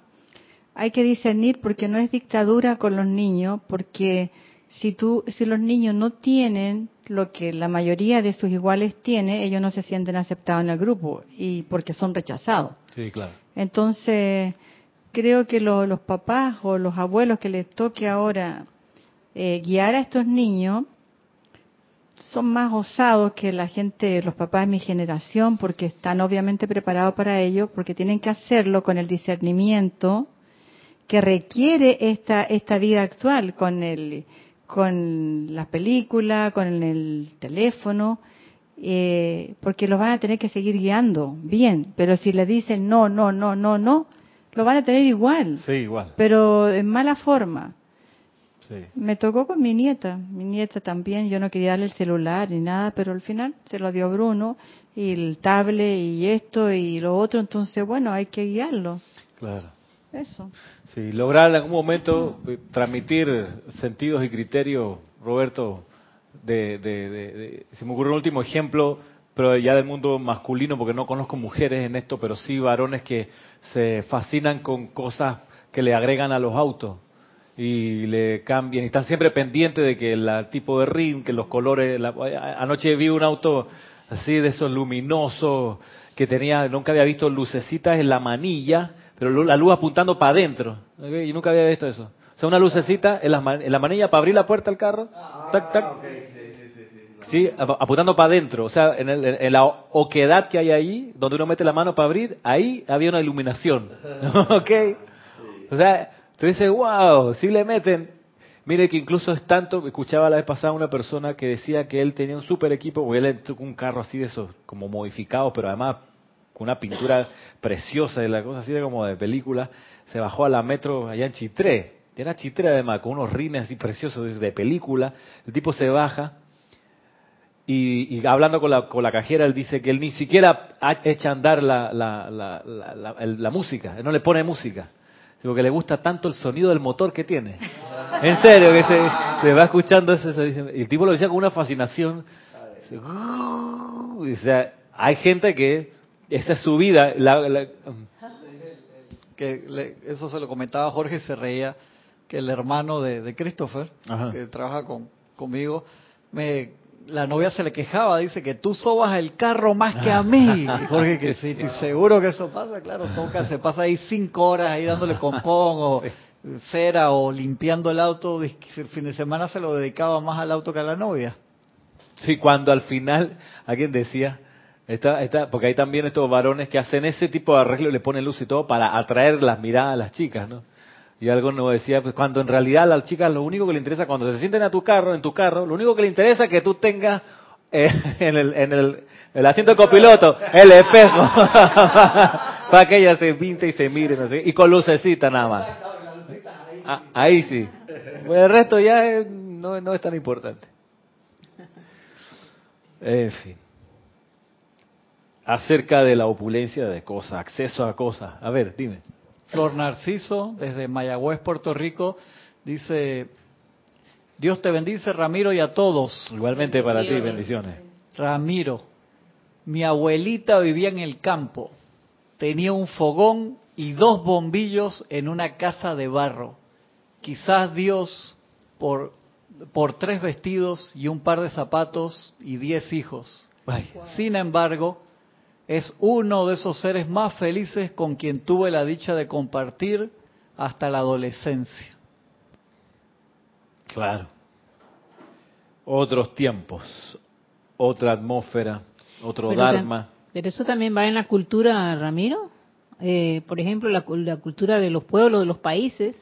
hay que discernir porque no es dictadura con los niños, porque si tú, si los niños no tienen lo que la mayoría de sus iguales tiene, ellos no se sienten aceptados en el grupo y porque son rechazados. Sí, claro. Entonces, creo que lo- los papás o los abuelos que les toque ahora eh, guiar a estos niños son más osados que la gente, los papás de mi generación, porque están obviamente preparados para ello, porque tienen que hacerlo con el discernimiento que requiere esta esta vida actual, con el con las películas, con el teléfono, eh, porque los van a tener que seguir guiando bien, pero si le dicen no, no, no, no, no, lo van a tener igual, Sí, igual. pero en mala forma. Sí. Me tocó con mi nieta, mi nieta también, yo no quería darle el celular ni nada, pero al final se lo dio Bruno, y el tablet y esto y lo otro, entonces bueno, hay que guiarlo. Claro. Eso. Sí, lograr en algún momento eh, transmitir sentidos y criterios, Roberto, de, de, me ocurre un último ejemplo, pero ya del mundo masculino, porque no conozco mujeres en esto, pero sí varones que se fascinan con cosas que le agregan a los autos y le cambian y están siempre pendientes de que el tipo de ring, que los colores. la- anoche vi un auto así de esos luminosos que tenía, nunca había visto lucecitas en la manilla, pero la luz apuntando para adentro. ¿ok? Y nunca había visto eso. O sea, una lucecita en la, man- en la manilla para abrir la puerta del carro. tac, tac. Sí, ap- apuntando para adentro. O sea, en, el- en la oquedad que hay ahí, donde uno mete la mano para abrir, ahí había una iluminación. [laughs] ¿Ok? O sea, tú dices, wow, si le meten. Mire que incluso es tanto, escuchaba la vez pasada una persona que decía que él tenía un super equipo, o él entró con un carro así de esos, como modificados, pero además con una pintura preciosa de la cosa así de como de película, se bajó a la metro allá en Chitré, era Chitré además, con unos rines así preciosos de- película, el tipo se baja y, y hablando con la, con la cajera, él dice que él ni siquiera ha- echa a andar la, la, la, la, la- el- la música, él no le pone música, porque le gusta tanto el sonido del motor que tiene. En serio, que se, se va escuchando eso, dice- y el tipo lo decía con una fascinación. O sea, hay gente que esa es su vida. la- la- que le- eso se lo comentaba Jorge se reía que el hermano de, de Christopher Ajá. que trabaja con, conmigo me la novia se le quejaba dice que tú sobas el carro más que a mí [laughs] y Jorge que sí seguro que eso pasa claro toca se pasa ahí cinco horas ahí dándole [laughs] compón o cera o limpiando el auto el fin de semana se lo dedicaba más al auto que a la novia Sí, cuando al final alguien decía, está, está, porque hay también estos varones que hacen ese tipo de arreglo y le ponen luz y todo para atraer las miradas a las chicas, ¿no? Y algo nos decía, pues cuando en realidad a las chicas lo único que le interesa, cuando se sienten a tu carro, en tu carro, lo único que le interesa es que tú tengas eh, [laughs] en, el, en el, el asiento de copiloto el espejo [laughs] para que ellas se pinte y se miren, no sé, y con lucecita nada más. Ah, ahí sí. Pues el resto ya es- no, no es tan importante. En fin. Acerca de la opulencia de cosas, acceso a cosas. A ver, dime. Flor Narciso, desde Mayagüez, Puerto Rico, dice, Dios te bendice, Ramiro, y a todos. Igualmente para ti, bendiciones. Ramiro, mi abuelita vivía en el campo, tenía un fogón y dos bombillos en una casa de barro. Quizás Dios, por, por tres vestidos y un par de zapatos y diez hijos. Ay, Sin embargo, es uno de esos seres más felices con quien tuve la dicha de compartir hasta la adolescencia. claro. Otros tiempos, otra atmósfera, otro Pero, dharma. pero eso también va en la cultura, Ramiro. Eh, por ejemplo, la cultura de los pueblos, de los países,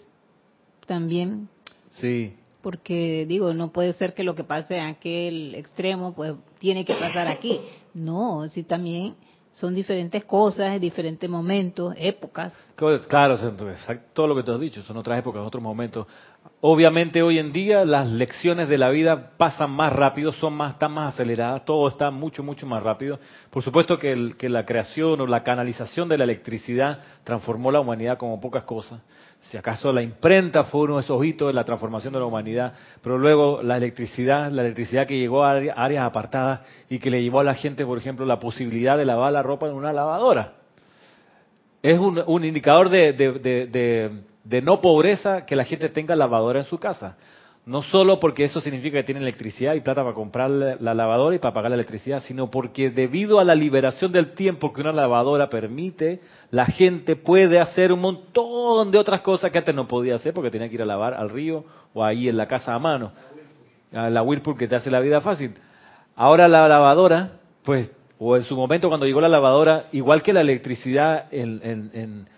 también, Sí, porque digo, no puede ser que lo que pase en aquel extremo, pues tiene que pasar aquí. No, sí también son diferentes cosas, diferentes momentos, épocas. Claro, todo lo que te has dicho, son otras épocas, otros momentos. Obviamente hoy en día las lecciones de la vida pasan más rápido, son más, están más aceleradas, todo está mucho, mucho más rápido. Por supuesto que la creación o la canalización de la electricidad transformó la humanidad como pocas cosas. Si acaso la imprenta fue uno de esos hitos de la transformación de la humanidad, pero luego la electricidad, la electricidad que llegó a área- áreas apartadas y que le llevó a la gente, por ejemplo, la posibilidad de lavar la ropa en una lavadora es un, un indicador de, de, de, de no pobreza que la gente tenga lavadora en su casa. No solo porque eso significa que tienen electricidad y plata para comprar la la lavadora y para pagar la electricidad, sino porque debido a la liberación del tiempo que una lavadora permite, la gente puede hacer un montón de otras cosas que antes no podía hacer porque tenía que ir a lavar al río o ahí en la casa a mano. La Whirlpool que te hace la vida fácil. Ahora la lavadora, pues, o en su momento cuando llegó la lavadora, igual que la electricidad en- en-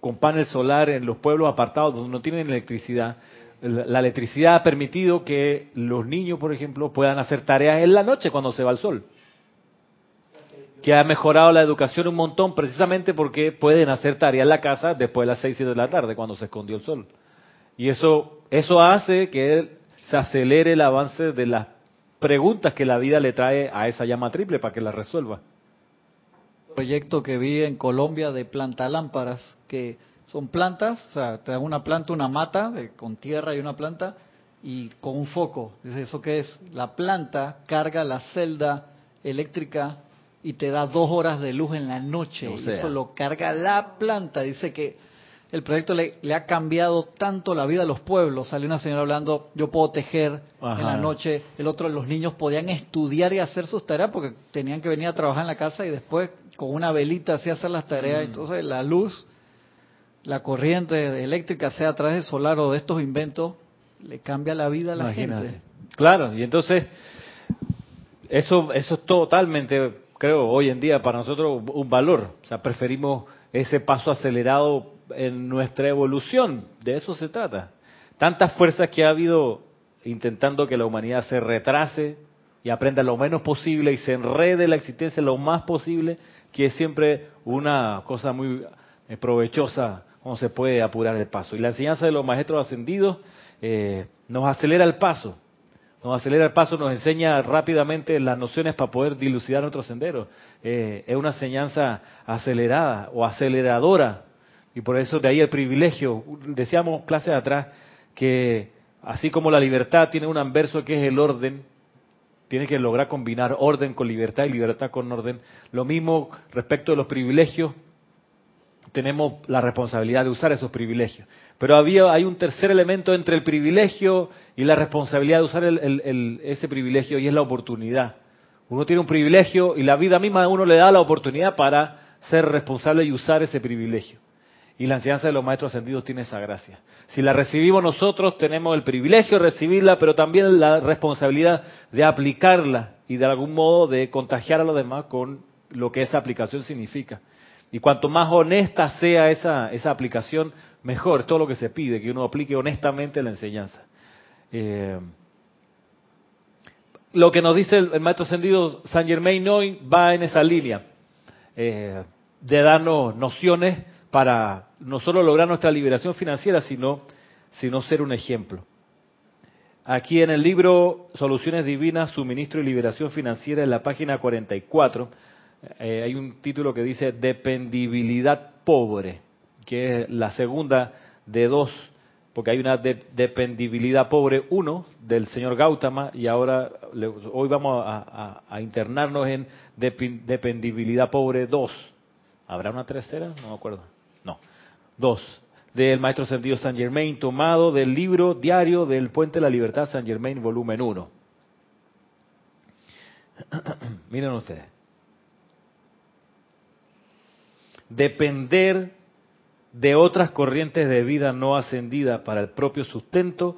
con panel solar en los pueblos apartados donde no tienen electricidad, la electricidad ha permitido que los niños, por ejemplo, puedan hacer tareas en la noche cuando se va el sol. Que ha mejorado la educación un montón precisamente porque pueden hacer tareas en la casa después de las 6 de la tarde cuando se escondió el sol. Y eso, eso hace que se acelere el avance de las preguntas que la vida le trae a esa llama triple para que la resuelva. proyecto que vi en Colombia de plantalámparas, que son plantas, o sea, te dan una planta, una mata de- con tierra y una planta, y con un foco. Dice, ¿eso qué es? La planta carga la celda eléctrica y te da dos horas de luz en la noche. O sea. eso lo carga la planta. Dice que el proyecto le, le ha cambiado tanto la vida a los pueblos. Salió una señora hablando, yo puedo tejer Ajá. en la noche. El otro, los niños podían estudiar y hacer sus tareas porque tenían que venir a trabajar en la casa y después con una velita así hacer las tareas. Mm. Entonces la luz, la corriente eléctrica, sea a través de solar o de estos inventos, le cambia la vida a la Imagínate. gente. Claro, y entonces eso, eso es totalmente, creo, hoy en día para nosotros un valor. O sea, preferimos ese paso acelerado en nuestra evolución. De eso se trata. Tantas fuerzas que ha habido intentando que la humanidad se retrase y aprenda lo menos posible y se enrede la existencia lo más posible, que es siempre una cosa muy provechosa cómo se puede apurar el paso. Y la enseñanza de los maestros ascendidos eh, nos acelera el paso, nos acelera el paso, nos enseña rápidamente las nociones para poder dilucidar nuestro sendero. Eh, es una enseñanza acelerada o aceleradora. Y por eso de ahí el privilegio. Decíamos clases atrás que así como la libertad tiene un anverso que es el orden, tiene que lograr combinar orden con libertad y libertad con orden. Lo mismo respecto de los privilegios, tenemos la responsabilidad de usar esos privilegios. Pero había, hay un tercer elemento entre el privilegio y la responsabilidad de usar el- ese privilegio y es la oportunidad. Uno tiene un privilegio y la vida misma a uno le da la oportunidad para ser responsable y usar ese privilegio. Y la enseñanza de los maestros ascendidos tiene esa gracia. Si la recibimos nosotros, tenemos el privilegio de recibirla, pero también la responsabilidad de aplicarla y de algún modo de contagiar a los demás con lo que esa aplicación significa. Y cuanto más honesta sea esa, esa aplicación, mejor es todo lo que se pide, que uno aplique honestamente la enseñanza. Eh, lo que nos dice el, maestro ascendido San Germain hoy va en esa línea eh, de darnos nociones para no solo lograr nuestra liberación financiera, sino, sino ser un ejemplo. Aquí en el libro Soluciones Divinas, Suministro y Liberación Financiera, en la página 44, eh, hay un título que dice Dependibilidad Pobre, que es la segunda de dos, porque hay una de- dependibilidad pobre, uno, del señor Gautama, y ahora hoy vamos a, internarnos en dependibilidad pobre dos. ¿Habrá una tercera? No me acuerdo. No. Dos. Del maestro sentido San Germain, tomado del libro diario del Puente de la Libertad San Germain, volumen 1. [clears throat] Miren ustedes. Depender de otras corrientes de vida no ascendidas para el propio sustento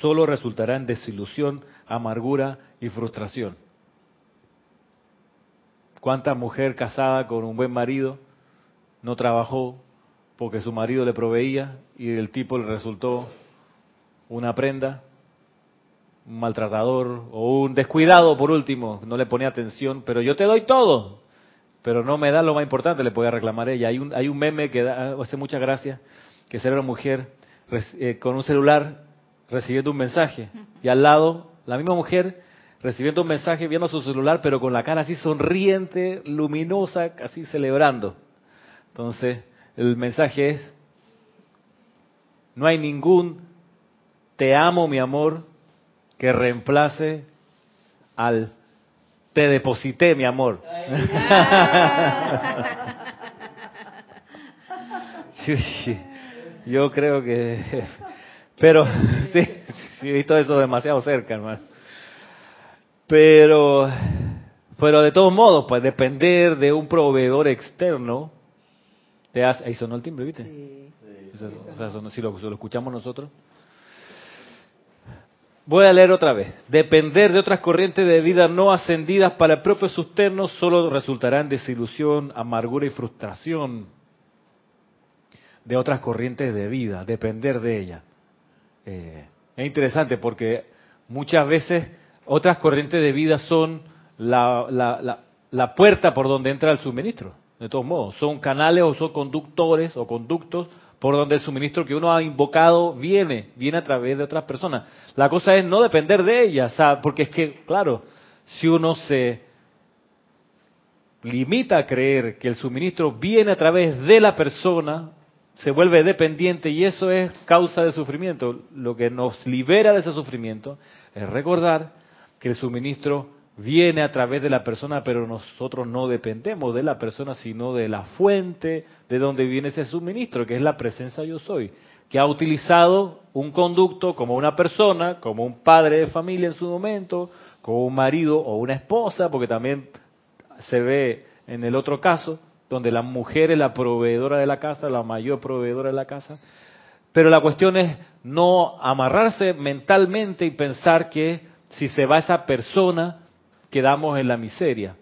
solo resultará en desilusión, amargura y frustración. ¿Cuánta mujer casada con un buen marido no trabajó porque su marido le proveía y el tipo le resultó una prenda, un maltratador o un descuidado por último, no le ponía atención, pero yo te doy todo, pero no me da lo más importante, le podía reclamar ella. Hay un, meme que da, hace mucha gracia, que será una mujer eh, con un celular recibiendo un mensaje y al lado la misma mujer recibiendo un mensaje, viendo su celular, pero con la cara así sonriente, luminosa, casi celebrando. Entonces, el mensaje es, no hay ningún te amo, mi amor, que reemplace al te deposité, mi amor. [laughs] Sí, sí. Yo creo que... Pero, sí, sí, he visto eso demasiado cerca, hermano. Pero, pero de todos modos, pues depender de un proveedor externo, te hace, ahí sonó el timbre, ¿viste? Sí. O sea, sonó- si lo, si lo escuchamos nosotros. Voy a leer otra vez. Depender de otras corrientes de vida no ascendidas para el propio sustento solo resultará en desilusión, amargura y frustración de otras corrientes de vida, depender de ellas. Eh, es interesante porque muchas veces otras corrientes de vida son la, la, la, la puerta por donde entra el suministro. De todos modos, son canales o son conductores o conductos por donde el suministro que uno ha invocado viene, viene a través de otras personas. La cosa es no depender de ellas, sea, porque es que, claro, si uno se limita a creer que el suministro viene a través de la persona, se vuelve dependiente y eso es causa de sufrimiento. Lo que nos libera de ese sufrimiento es recordar que el suministro viene a través de la persona, pero nosotros no dependemos de la persona, sino de la fuente de donde viene ese suministro, que es la presencia yo soy, que ha utilizado un conducto como una persona, como un padre de familia en su momento, como un marido o una esposa, porque también se ve en el otro caso, donde la mujer es la proveedora de la casa, la mayor proveedora de la casa. Pero la cuestión es no amarrarse mentalmente y pensar que si se va esa persona, quedamos en la miseria,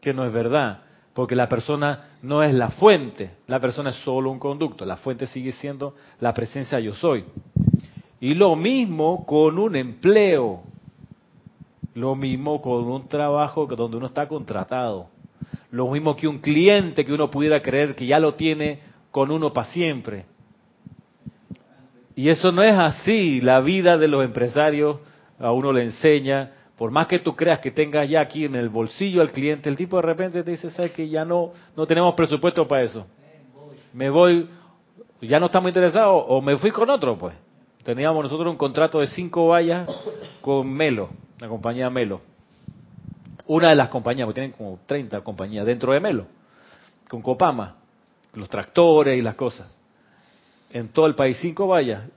que no es verdad, porque la persona no es la fuente, la persona es solo un conducto, la fuente sigue siendo la presencia yo soy. Y lo mismo con un empleo, lo mismo con un trabajo donde uno está contratado. Lo mismo que un cliente que uno pudiera creer que ya lo tiene con uno para siempre. Y eso no es así. La vida de los empresarios a uno le enseña, por más que tú creas que tengas ya aquí en el bolsillo al cliente, el tipo de repente te dice, sabes que ya no, no tenemos presupuesto para eso. Me voy, ya no estamos interesados, o me fui con otro, pues. Teníamos nosotros un contrato de cinco vallas con Melo, la compañía Melo. Una de las compañías, porque tienen como 30 compañías dentro de Melo, con Copama, los tractores y las cosas. En todo el país, cinco vallas,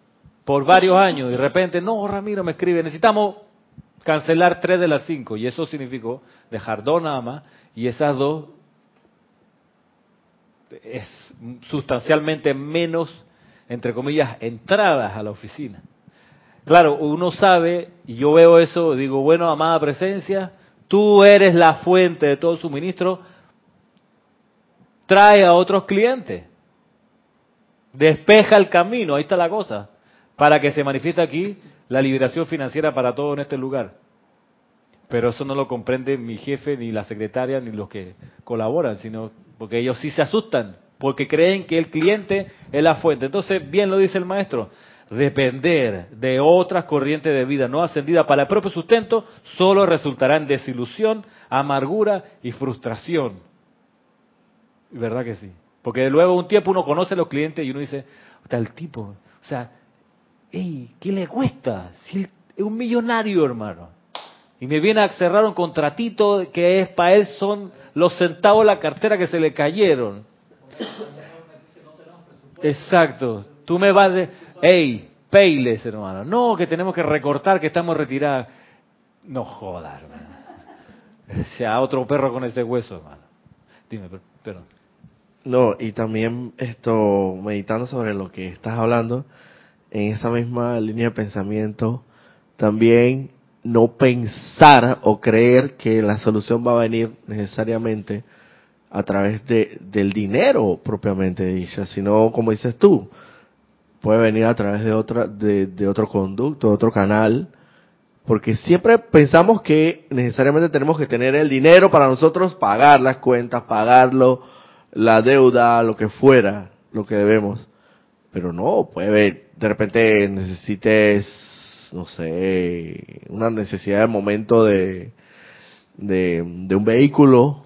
por varios años. Y de repente, no, Ramiro me escribe, necesitamos cancelar tres de las cinco. Y eso significó dejar dos nada más. Y esas dos es sustancialmente menos, entre comillas, entradas a la oficina. Claro, uno sabe, y yo veo eso, digo, bueno, amada presencia, tú eres la fuente de todo suministro, trae a otros clientes, despeja el camino, ahí está la cosa, para que se manifieste aquí la liberación financiera para todo en este lugar. Pero eso no lo comprende mi jefe, ni la secretaria, ni los que colaboran, sino porque ellos sí se asustan, porque creen que el cliente es la fuente. Entonces, bien lo dice el maestro, depender de otras corrientes de vida no ascendidas para el propio sustento solo resultará en desilusión, amargura y frustración. ¿Verdad que sí? Porque luego un tiempo uno conoce a los clientes y uno dice, el tipo, o sea, hey, ¿qué le cuesta? Si es un millonario, hermano. Y me viene a cerrar un contratito que es para él son los centavos de la cartera que se le cayeron. Exacto. Tú me vas de, hey, peiles, hermano. No, que tenemos que recortar, que estamos retirados. No jodas, hermano. [laughs] Sea otro perro con ese hueso, hermano. Dime, per- perdón. No, y también esto, meditando sobre lo que estás hablando, en esa misma línea de pensamiento, también no pensar o creer que la solución va a venir necesariamente a través de, del dinero propiamente dicha, sino como dices tú, puede venir a través de otra, de, de otro conducto, de otro canal, porque siempre pensamos que necesariamente tenemos que tener el dinero para nosotros pagar las cuentas, pagarlo, la deuda, lo que fuera, lo que debemos. Pero no, puede haber, de repente necesites, no sé, una necesidad de momento de, de, de un vehículo,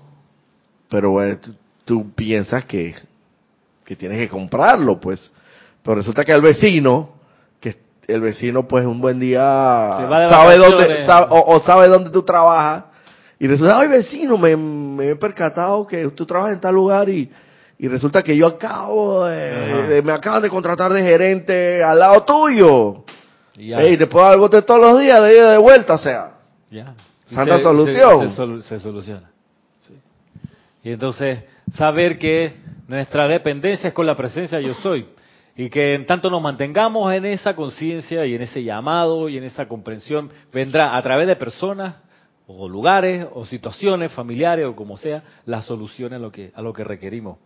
pero bueno, tú, tú piensas que, que tienes que comprarlo, pues. Pero resulta que el vecino, que el vecino pues un buen día sabe dónde, sabe- o, o sabe dónde tú trabajas, y resulta, ay vecino, me, me he percatado que tú trabajas en tal lugar y, y resulta que yo acabo de, de- me acaban de contratar de gerente al lado tuyo. Y ya. Ey, te puedo dar bote todos los días de ida de vuelta, o sea. Ya. Santa se- solución. Se, se se soluciona. Sí. Y entonces, saber que nuestra dependencia es con la presencia yo soy. Y que en tanto nos mantengamos en esa conciencia y en ese llamado y en esa comprensión, vendrá a través de personas o lugares o situaciones familiares o como sea, la solución a lo que, a lo que requerimos.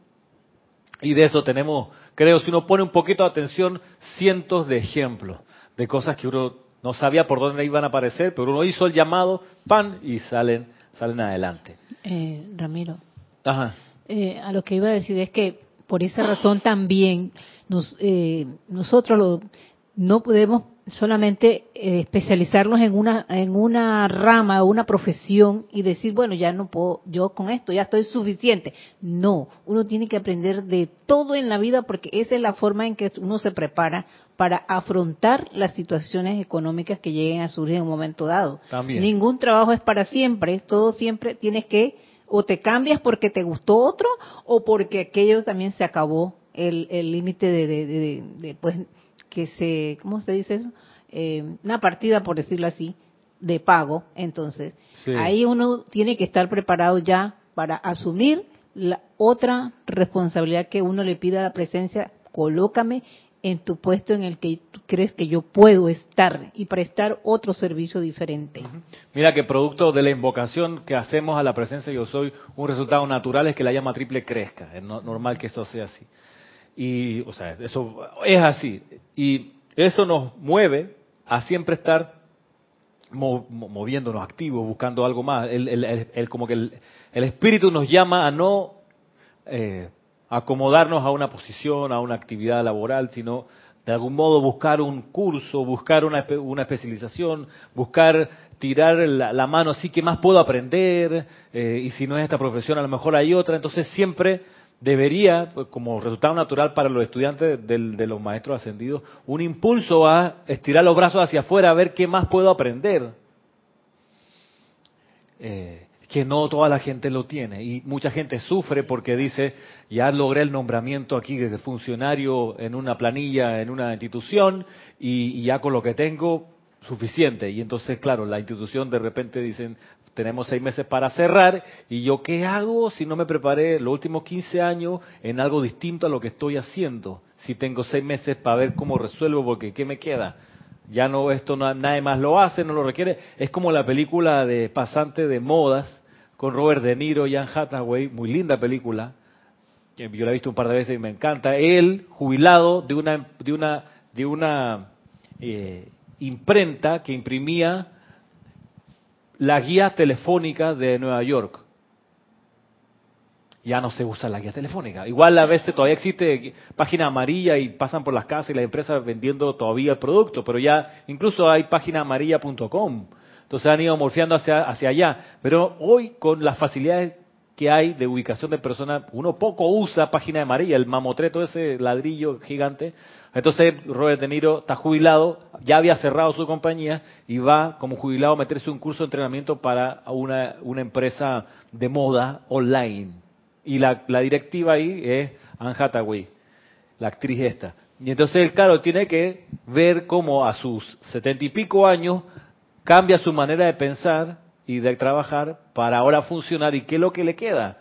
Y de eso tenemos, creo, si uno pone un poquito de atención, cientos de ejemplos de cosas que uno no sabía por dónde iban a aparecer, pero uno hizo el llamado, pan, y salen, salen adelante. Eh, Ramiro, Ajá. eh, a lo que iba a decir es que por esa razón también nos, eh, nosotros lo- no podemos solamente eh, especializarnos en una en una rama o una profesión y decir bueno ya no puedo yo con esto ya estoy suficiente no uno tiene que aprender de todo en la vida porque esa es la forma en que uno se prepara para afrontar las situaciones económicas que lleguen a surgir en un momento dado También. ningún trabajo es para siempre todo siempre tienes que o te cambias porque te gustó otro o porque aquello también se acabó el el límite de, de, de- de- de, pues que se cómo se dice eso Eh, una partida por decirlo así de pago entonces Sí. ahí uno tiene que estar preparado ya para asumir la otra responsabilidad que uno le pida a la presencia colócame en tu puesto en el que tú crees que yo puedo estar y prestar otro servicio diferente. Mira que producto de la invocación que hacemos a la presencia yo soy, un resultado natural es que la llama triple crezca. Es no- normal que eso sea así. Y, o sea, eso es así. Y eso nos mueve a siempre estar mo- mo- moviéndonos, activos, buscando algo más. El, el- el- como que el, espíritu nos llama a no eh, acomodarnos a una posición, a una actividad laboral, sino de algún modo buscar un curso, buscar una, una especialización, buscar tirar la, la mano, así que más puedo aprender, eh, y si no es esta profesión, a lo mejor hay otra. Entonces siempre debería, pues, como resultado natural para los estudiantes de los maestros ascendidos, un impulso a estirar los brazos hacia afuera, a ver qué más puedo aprender. Eh, que no toda la gente lo tiene y mucha gente sufre porque dice ya logré el nombramiento aquí de funcionario en una planilla en una institución y, y ya con lo que tengo suficiente y entonces claro la institución de repente dicen tenemos seis meses para cerrar y yo qué hago si no me preparé los últimos 15 años en algo distinto a lo que estoy haciendo si tengo seis meses para ver cómo resuelvo porque qué me queda ya no esto no, nadie más lo hace, no lo requiere. Es como la película de Pasante de Modas con Robert De Niro y Anne Hathaway, muy linda película. que Yo la he visto un par de veces y me encanta. Él, jubilado de una de una de una eh, imprenta que imprimía la guía telefónica de Nueva York. Ya no se usa la guía telefónica. Igual a veces todavía existe página amarilla y pasan por las casas y las empresas vendiendo todavía el producto, pero ya incluso hay página amarilla.com. Entonces han ido morfeando hacia, hacia allá. Pero hoy con las facilidades que hay de ubicación de personas, uno poco usa página amarilla, el mamotreto ese ladrillo gigante. Entonces Robert De Niro está jubilado, ya había cerrado su compañía y va como jubilado a meterse un curso de entrenamiento para una, una empresa de moda online. Y la, la directiva ahí es Anne Hathaway, la actriz esta. Y entonces él, claro, tiene que ver cómo a sus setenta y pico años cambia su manera de pensar y de trabajar para ahora funcionar. ¿Y qué es lo que le queda?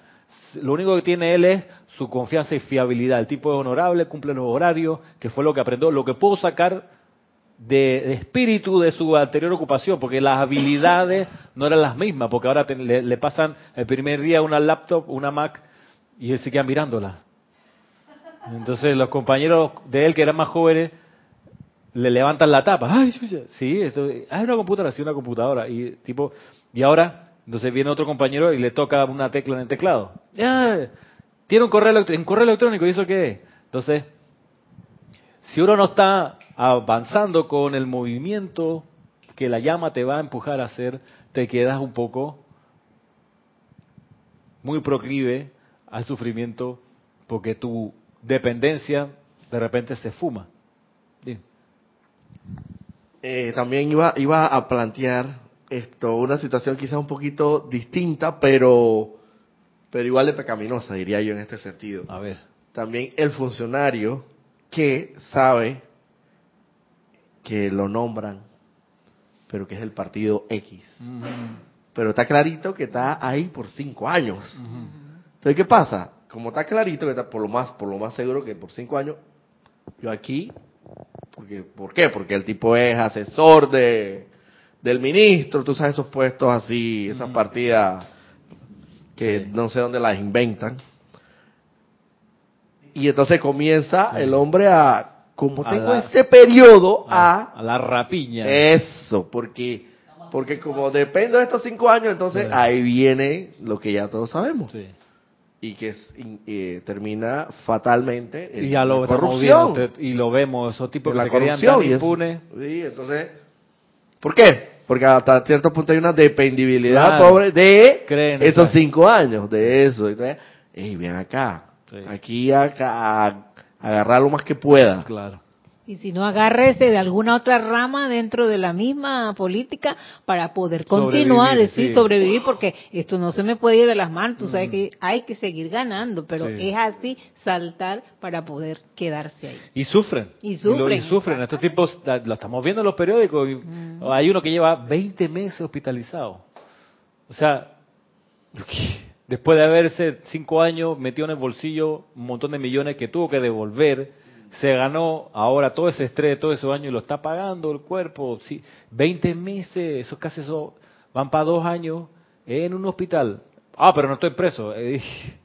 Lo único que tiene él es su confianza y fiabilidad. El tipo es honorable, cumple los horarios, que fue lo que aprendió. Lo que pudo sacar de, espíritu de su anterior ocupación, porque las habilidades no eran las mismas, porque ahora le, pasan el primer día una laptop, una Mac, y él se queda mirándola. Entonces los compañeros de él, que eran más jóvenes, le levantan la tapa. Ay, sí, esto, hay una computadora, sí, una computadora. Y tipo, y ahora, entonces viene otro compañero y le toca una tecla en el teclado. Ya, tiene un correo, un correo electrónico, ¿y eso qué es? Entonces, si uno no está avanzando con el movimiento que la llama te va a empujar a hacer, te quedas un poco muy proclive al sufrimiento porque tu dependencia de repente se fuma. Eh, también iba, iba a plantear esto, una situación quizás un poquito distinta, pero pero igual de pecaminosa, diría yo en este sentido. A ver. También el funcionario que sabe que lo nombran, pero que es el partido X. Pero está clarito que está ahí por cinco años. Entonces, ¿qué pasa? Como está clarito que está por lo más, por lo más seguro que por cinco años, yo aquí, porque, ¿por qué? Porque el tipo es asesor de del ministro, tú sabes esos puestos así, esas partidas que no sé dónde las inventan. Y entonces comienza el hombre a, como A tengo la- este periodo, a A la rapiña. eso, porque porque como depende de estos cinco años, entonces Sí. ahí viene lo que ya todos sabemos Sí. y que es- eh, termina fatalmente en Y ya lo la corrupción, viendo, y lo vemos, esos tipos que la se querían corrupción tan y es- impunes. sí, entonces, ¿por qué? Porque hasta cierto punto hay una dependibilidad Claro. pobre de Creen, esos cinco años, de eso. Entonces, hey, ven acá, Sí. aquí acá, a, agarrar lo más que pueda. Claro. Y si no, agárrese de alguna otra rama dentro de la misma política para poder continuar, Sobrevivir, sí, sí. sobrevivir, porque esto no se me puede ir de las manos, tú sabes que hay que seguir ganando, pero Sí. es así, saltar para poder quedarse ahí. Y sufren. Y lo- sufren, Y, sufren. Estos tipos, lo estamos viendo en los periódicos. y Hay uno que lleva 20 meses hospitalizado. O sea, [laughs] después de haberse cinco años metido en el bolsillo un montón de millones que tuvo que devolver, se ganó ahora todo ese estrés, todo esos años y lo está pagando el cuerpo. Sí, 20 meses, eso casi eso, van para dos años en un hospital. Ah, pero no estoy preso. Eh, [laughs]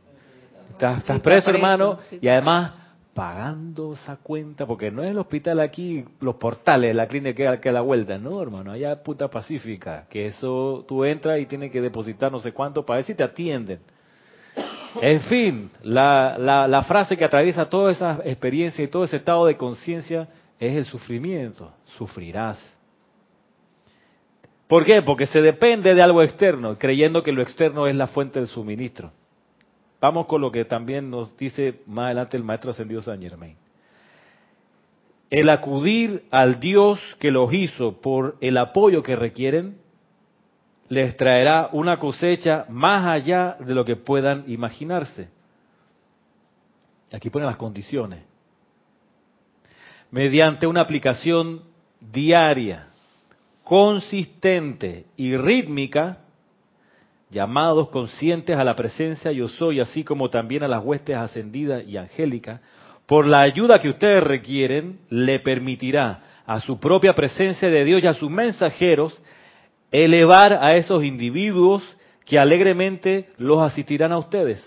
Estás, estás está preso, hermano, y además pagando esa cuenta, porque no es el hospital aquí, los portales, la clínica que, que a la vuelta, no, hermano, allá es puta pacífica, que eso tú entras y tienes que depositar no sé cuánto para ver si te atienden. En fin, la, la, frase que atraviesa toda esa experiencia y todo ese estado de conciencia es el sufrimiento. Sufrirás. ¿Por qué? Porque se depende de algo externo, creyendo que lo externo es la fuente del suministro. Vamos con lo que también nos dice más adelante el maestro ascendido San Germain. El acudir al Dios que los hizo por el apoyo que requieren, les traerá una cosecha más allá de lo que puedan imaginarse. Aquí ponen las condiciones. Mediante una aplicación diaria, consistente y rítmica, llamados conscientes a la presencia yo soy, así como también a las huestes ascendidas y angélicas, por la ayuda que ustedes requieren, le permitirá a su propia presencia de Dios y a sus mensajeros elevar a esos individuos que alegremente los asistirán a ustedes,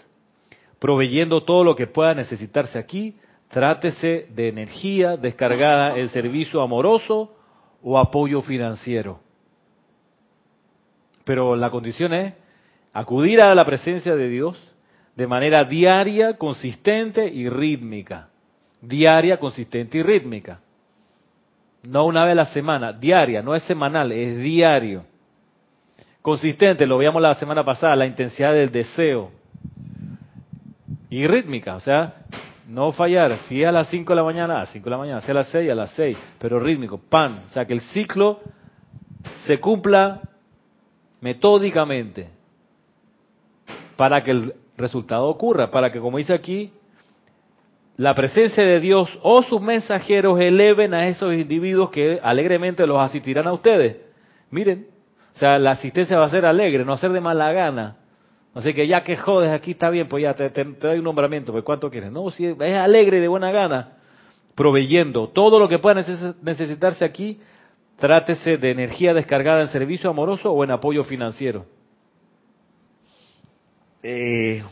proveyendo todo lo que pueda necesitarse aquí, trátese de energía descargada en servicio amoroso o apoyo financiero. Pero la condición es acudir a la presencia de Dios de manera diaria, consistente y rítmica. Diaria, consistente y rítmica. No una vez a la semana, diaria, no es semanal, es diario. Consistente, lo veíamos la semana pasada, la intensidad del deseo. Y rítmica, o sea, no fallar. Si es a las 5 de la mañana, a las 5 de la mañana, si es a las 6, a las 6, pero rítmico, pan. O sea, que el ciclo se cumpla metódicamente para que el resultado ocurra, para que, como dice aquí, la presencia de Dios o sus mensajeros eleven a esos individuos que alegremente los asistirán a ustedes. Miren, o sea, la asistencia va a ser alegre, no va a ser de mala gana. Así que ya que jodes aquí está bien, pues ya te, te, te doy un nombramiento, pues ¿cuánto quieres? No, si es alegre y de buena gana, proveyendo todo lo que pueda neces- necesitarse aquí, trátese de energía descargada en servicio amoroso o en apoyo financiero. Eh,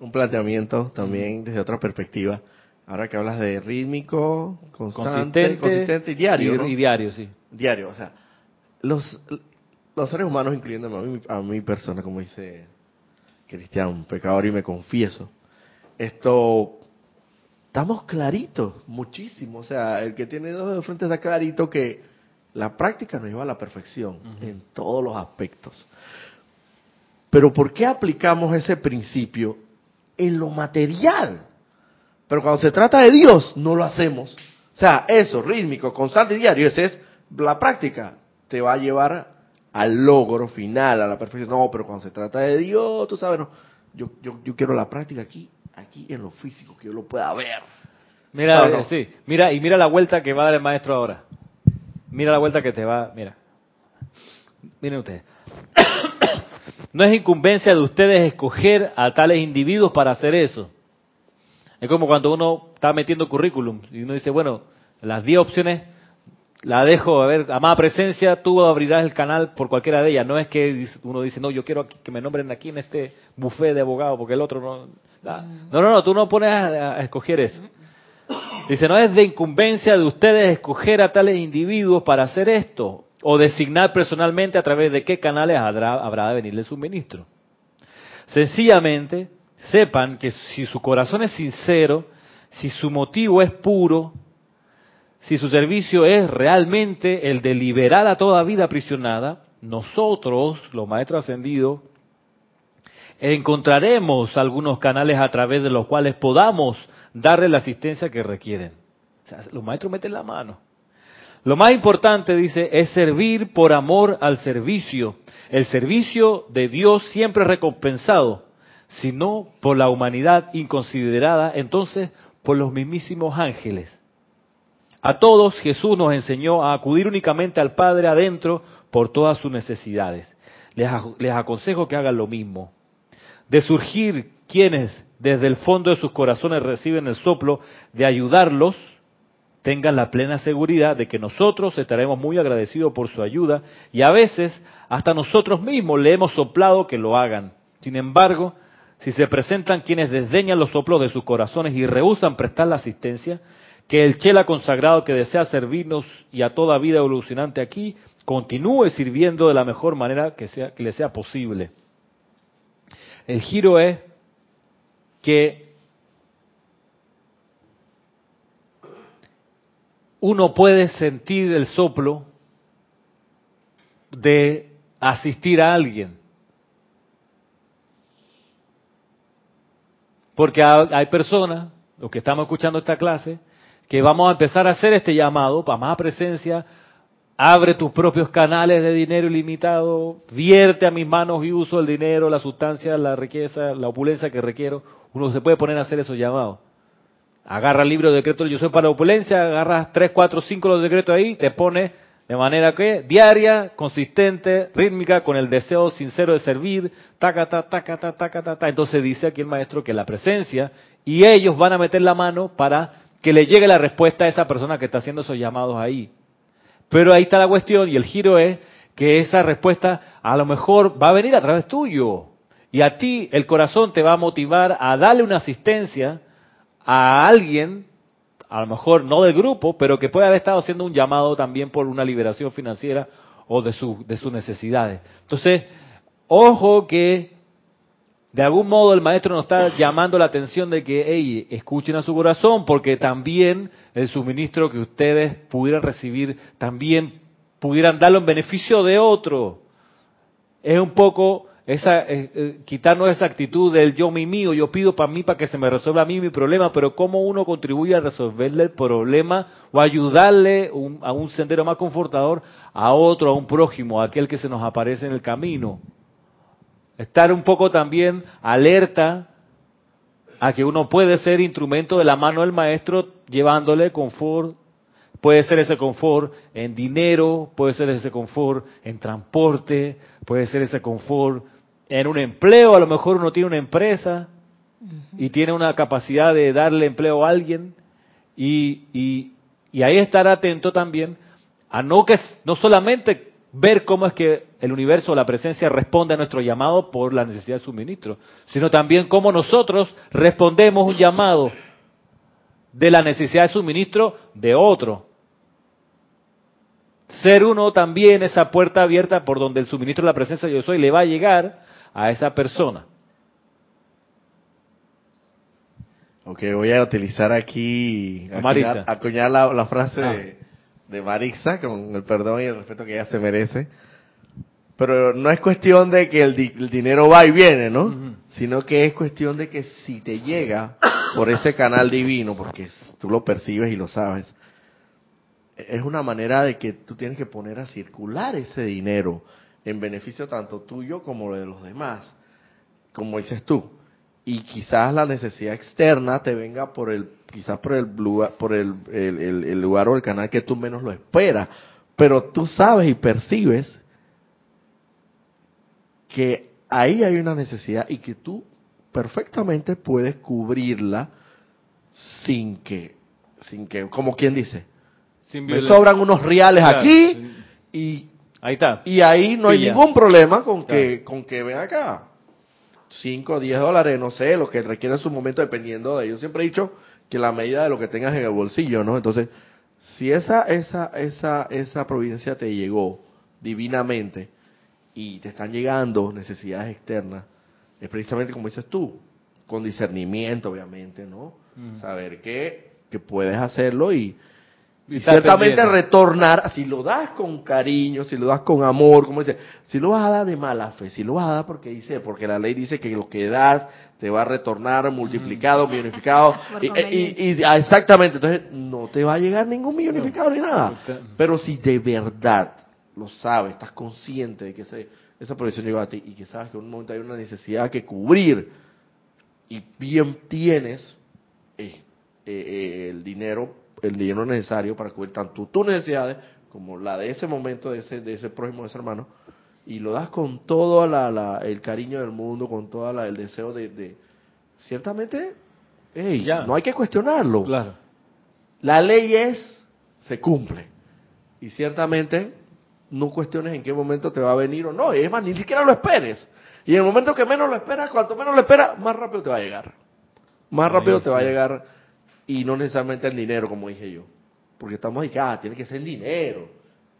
un planteamiento también desde otra perspectiva. Ahora que hablas de rítmico, constante, consistente, y diario, y, ¿no? y diario, sí. diario, o sea, los, los seres humanos, incluyéndome a mí, a mi persona, como dice Cristian, pecador y me confieso, esto, estamos claritos, muchísimo, o sea, el que tiene dos de frente está clarito que la práctica nos lleva a la perfección en todos los aspectos. Pero ¿por qué aplicamos ese principio en lo material? Pero cuando se trata de Dios, no lo hacemos. O sea, eso, rítmico, constante y diario, esa es la práctica. Te va a llevar al logro final, a la perfección. No, pero cuando se trata de Dios, tú sabes, no. yo, yo, yo quiero la práctica aquí, aquí en lo físico, que yo lo pueda ver. Mira, No, no. eh, sí, mira, y mira la vuelta que va a dar el maestro ahora. Mira la vuelta que te va, mira. Miren ustedes. [coughs] No es incumbencia de ustedes escoger a tales individuos para hacer eso. Es como cuando uno está metiendo currículum y uno dice, bueno, las 10 opciones la dejo, a ver, amada presencia, tú abrirás el canal por cualquiera de ellas. No es que uno dice, no, yo quiero que me nombren aquí en este buffet de abogados, porque el otro no. No, no, no, tú no pones a, escoger eso. Dice, no es de incumbencia de ustedes escoger a tales individuos para hacer esto, o designar personalmente a través de qué canales habrá, habrá de venirle suministro. Sencillamente, sepan que si su corazón es sincero, si su motivo es puro, si su servicio es realmente el de liberar a toda vida aprisionada, nosotros, los maestros ascendidos, encontraremos algunos canales a través de los cuales podamos darle la asistencia que requieren. O sea, los maestros meten la mano. Lo más importante, dice, es servir por amor al servicio. El servicio de Dios siempre es recompensado, sino por la humanidad inconsiderada, entonces por los mismísimos ángeles. A todos Jesús nos enseñó a acudir únicamente al Padre adentro por todas sus necesidades. Les, les aconsejo que hagan lo mismo. De surgir quienes desde el fondo de sus corazones reciben el soplo de ayudarlos, tengan la plena seguridad de que nosotros estaremos muy agradecidos por su ayuda y a veces hasta nosotros mismos le hemos soplado que lo hagan. Sin embargo, si se presentan quienes desdeñan los soplos de sus corazones y rehusan prestar la asistencia, que el chela consagrado que desea servirnos y a toda vida evolucionante aquí continúe sirviendo de la mejor manera que, sea, que le sea posible. El giro es que uno puede sentir el soplo de asistir a alguien. Porque ha- hay personas, los que estamos escuchando esta clase, que vamos a empezar a hacer este llamado para más presencia. Abre tus propios canales de dinero ilimitado, vierte a mis manos y uso el dinero, la sustancia, la riqueza, la opulencia que requiero. Uno se puede poner a hacer esos llamados. Agarra el libro de decretos Yo soy para la opulencia, agarras tres, cuatro, cinco los decretos ahí, te pones de manera que diaria, consistente, rítmica, con el deseo sincero de servir, taca, ta, taca, ta, taca, ta, ta. Entonces dice aquí el maestro que la presencia y ellos van a meter la mano para que le llegue la respuesta a esa persona que está haciendo esos llamados ahí. Pero ahí está la cuestión y el giro es que esa respuesta a lo mejor va a venir a través tuyo. Y a ti el corazón te va a motivar a darle una asistencia a alguien, a lo mejor no del grupo, pero que puede haber estado haciendo un llamado también por una liberación financiera o de, de sus necesidades. Entonces, ojo que de algún modo el maestro nos está llamando la atención de que, hey, escuchen a su corazón, porque también el suministro que ustedes pudieran recibir, también pudieran darlo en beneficio de otro. Es un poco esa eh, eh, quitarnos esa actitud del yo mi mío, yo pido para mí para que se me resuelva a mí mi problema, pero cómo uno contribuye a resolverle el problema o ayudarle un- a un sendero más confortador a otro, a un prójimo, a aquel que se nos aparece en el camino. Estar un poco también alerta a que uno puede ser instrumento de la mano del maestro llevándole confort. Puede ser ese confort en dinero, puede ser ese confort en transporte, puede ser ese confort en un empleo. A lo mejor uno tiene una empresa y tiene una capacidad de darle empleo a alguien y, y, y ahí estar atento también a no que no solamente ver cómo es que el universo, la presencia responde a nuestro llamado por la necesidad de suministro, sino también cómo nosotros respondemos un llamado de la necesidad de suministro de otro. Ser uno también esa puerta abierta por donde el suministro de la presencia de yo soy le va a llegar a esa persona. Ok, voy a utilizar aquí, acuñar, acuñar la, la frase Ah. de, de Marisa, con el perdón y el respeto que ella se merece. Pero no es cuestión de que el, di- el dinero va y viene, ¿no? Sino que es cuestión de que si te llega [coughs] por ese canal divino, porque tú lo percibes y lo sabes, es una manera de que tú tienes que poner a circular ese dinero en beneficio tanto tuyo como de los demás. Como dices tú, y quizás la necesidad externa te venga por el quizás por el lugar, por el, el, el- el lugar o el canal que tú menos lo esperas pero tú sabes y percibes que ahí hay una necesidad y que tú perfectamente puedes cubrirla sin que sin que como quien dice Sin me sobran unos reales Claro, aquí y Ahí está. y ahí no hay ningún problema con que, con que ven acá. 5 o 10 dólares, no sé, lo que requiere en su momento, dependiendo de ellos. Siempre he dicho que la medida de lo que tengas en el bolsillo, ¿no? Entonces, si esa, esa, esa, esa providencia te llegó divinamente y te están llegando necesidades externas, es precisamente como dices tú, con discernimiento, obviamente, ¿no? Mm. Saber que, que puedes hacerlo y, y ciertamente pendiente. retornar, si lo das con cariño, si lo das con amor, como dice, si lo vas a dar de mala fe, si lo vas a dar porque dice, porque la ley dice que lo que das te va a retornar multiplicado, [laughs] millonificado, Por y, y- conveniencia. y- ah, exactamente, entonces no te va a llegar ningún millonificado ni nada. Pero si de verdad lo sabes, estás consciente de que ese- esa provisión llegó a ti y que sabes que en un momento hay una necesidad que cubrir y bien tienes eh, eh, el dinero el dinero necesario para cubrir tanto tus necesidades como la de ese momento de ese de ese prójimo de ese hermano y lo das con todo la, la- el cariño del mundo con todo el deseo de, de- ciertamente Ya. no hay que cuestionarlo Claro. la ley es, se cumple. Y ciertamente no cuestiones en qué momento te va a venir o no. Es más, ni siquiera lo esperes. Y en el momento que menos lo esperas, cuanto menos lo esperas, más rápido te va a llegar. Más rápido te va a llegar y no necesariamente el dinero, como dije yo. Porque estamos ahí, ah, tiene que ser el dinero.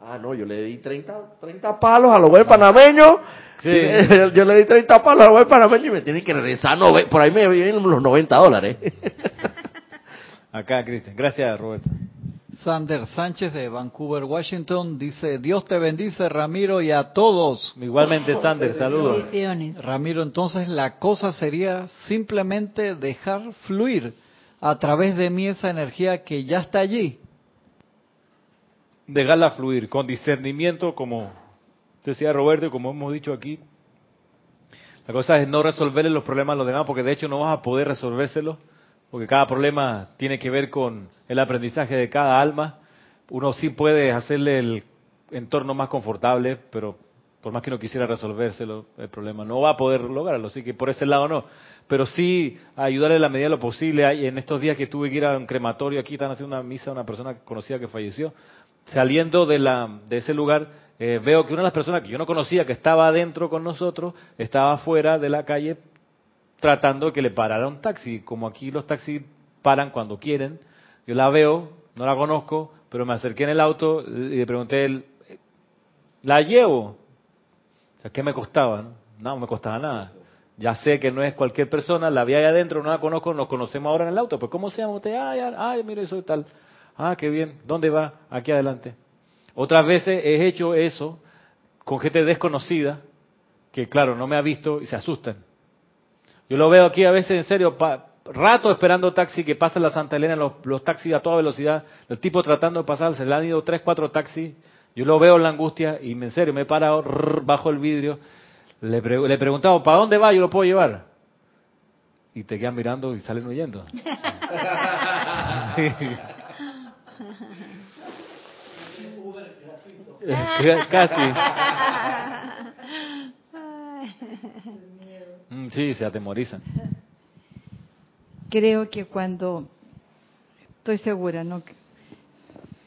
Ah, no, yo le di 30, 30 palos a los buenos panameños. Sí. [laughs] yo le di 30 palos a los buenos panameños y me tienen que regresar, por ahí me vienen los 90 dólares. [laughs] Acá, Cristian. Gracias, Roberto. Sander Sánchez de Vancouver, Washington, dice, Dios te bendice, Ramiro, y a todos. Igualmente, [laughs] Sander, saludos. Bendiciones. Ramiro, entonces la cosa sería simplemente dejar fluir a través de mí esa energía que ya está allí. Dejarla fluir con discernimiento, como decía Roberto y como hemos dicho aquí. La cosa es no resolverle los problemas a los demás, porque de hecho no vas a poder resolvérselos, porque cada problema tiene que ver con el aprendizaje de cada alma. Uno sí puede hacerle el entorno más confortable, pero por más que uno quisiera resolvérselo, el problema no va a poder lograrlo, así que por ese lado no. Pero sí ayudarle en la medida de lo posible. En estos días que tuve que ir a un crematorio, aquí están haciendo una misa a una persona conocida que falleció, saliendo de, la, de ese lugar, eh, veo que una de las personas que yo no conocía, que estaba adentro con nosotros, estaba afuera de la calle tratando de que le parara un taxi. Como aquí los taxis paran cuando quieren, yo la veo, no la conozco, pero me acerqué en el auto y le pregunté, ¿la llevo? O sea, ¿qué me costaba? No, me costaba nada. Ya sé que no es cualquier persona, la vi ahí adentro, no la conozco, nos conocemos ahora en el auto. Pues, ¿cómo se llama usted? Ay, ay, ay, mire, soy tal. Ah, qué bien. ¿Dónde va? Aquí adelante. Otras veces he hecho eso con gente desconocida que, claro, no me ha visto y se asustan. Yo lo veo aquí a veces, en serio, pa- rato esperando taxi que pasa la Santa Elena, los, los taxis a toda velocidad, el tipo tratando de pasar, se le han ido tres, cuatro taxis. Yo lo veo en la angustia y me- en serio me he parado rrr, bajo el vidrio. Le, pre- le he preguntado, ¿para dónde va? Yo lo puedo llevar. Y te quedan mirando y salen huyendo. [laughs] Sí. [laughs] [laughs] Casi. Mm, Sí, se atemorizan. creo que cuando, estoy segura, ¿no?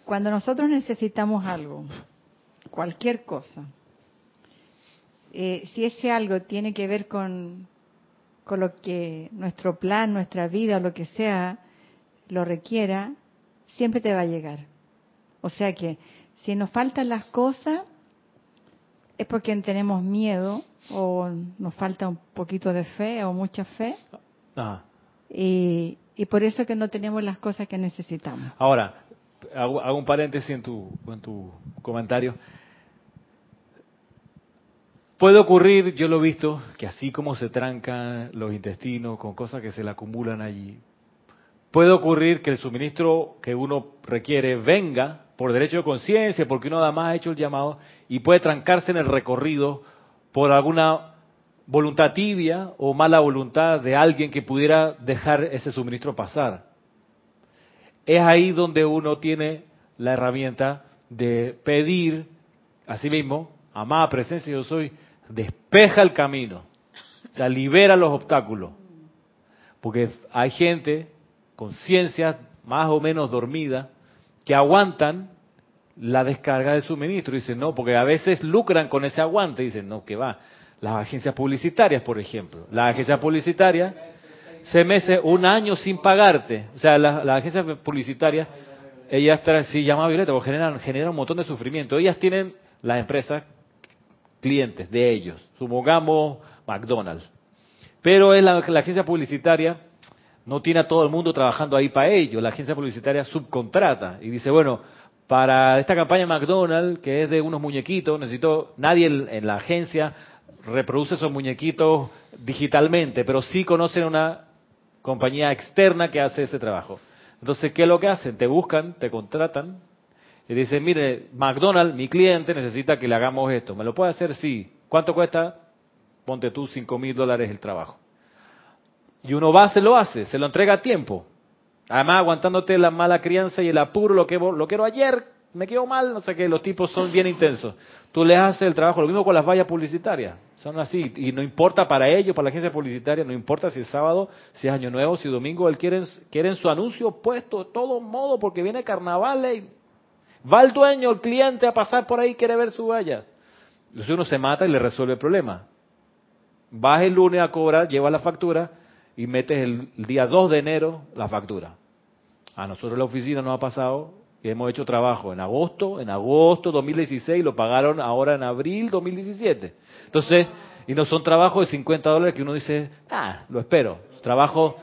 Cuando nosotros necesitamos algo, cualquier cosa, eh, si ese algo tiene que ver con, con lo que nuestro plan, nuestra vida, lo que sea, lo requiera, siempre te va a llegar. O sea que si nos faltan las cosas, es porque tenemos miedo o nos falta un poquito de fe o mucha fe Ajá. y, y por eso que no tenemos las cosas que necesitamos. Ahora, hago, hago un paréntesis en tu, en tu comentario. Puede ocurrir, yo lo he visto, que así como se trancan los intestinos con cosas que se le acumulan allí, puede ocurrir que el suministro que uno requiere venga por derecho de conciencia, porque uno además ha hecho el llamado, y puede trancarse en el recorrido por alguna voluntad tibia o mala voluntad de alguien que pudiera dejar ese suministro pasar. Es ahí donde uno tiene la herramienta de pedir a sí mismo, amada presencia yo soy, despeja el camino, o sea, libera los obstáculos. Porque hay gente, conciencia más o menos dormida, que aguantan la descarga de suministro. Dicen, no, porque a veces lucran con ese aguante. Dicen, no, que va. Las agencias publicitarias, por ejemplo. La agencia publicitaria se mece un año sin pagarte. O sea, las la agencias publicitarias, ellas, si llama Violeta, porque generan, generan un montón de sufrimiento. Ellas tienen, las empresas, clientes de ellos. Supongamos McDonald's. Pero es la, agencia publicitaria no tiene a todo el mundo trabajando ahí para ello. La agencia publicitaria subcontrata y dice, bueno, para esta campaña McDonald's, que es de unos muñequitos, necesito, nadie en, la agencia reproduce esos muñequitos digitalmente, pero sí conocen una compañía externa que hace ese trabajo. Entonces, ¿qué es lo que hacen? Te buscan, te contratan y dicen, mire, McDonald's, mi cliente, necesita que le hagamos esto. ¿Me lo puede hacer? Sí. ¿Cuánto cuesta? Ponte tú cinco mil dólares el trabajo. Y uno va, se lo hace, se lo entrega a tiempo. Además, aguantándote la mala crianza y el apuro, lo que lo quiero ayer, me quedo mal, no sé qué, los tipos son bien intensos. Tú les haces el trabajo, lo mismo con las vallas publicitarias, son así, y no importa para ellos, para la agencia publicitaria, no importa si es sábado, si es año nuevo, si es domingo, él quieren, quieren su anuncio puesto de todo modo, porque viene carnaval y va el dueño, el cliente a pasar por ahí, quiere ver su valla. Entonces uno se mata y le resuelve el problema. Vas el lunes a cobrar, lleva la factura, y metes el, día 2 de enero la factura. A nosotros la oficina nos ha pasado que hemos hecho trabajo en agosto, en agosto 2016, lo pagaron ahora en abril 2017. Entonces, y no son trabajos de 50 dólares que uno dice, ah, lo espero. Trabajo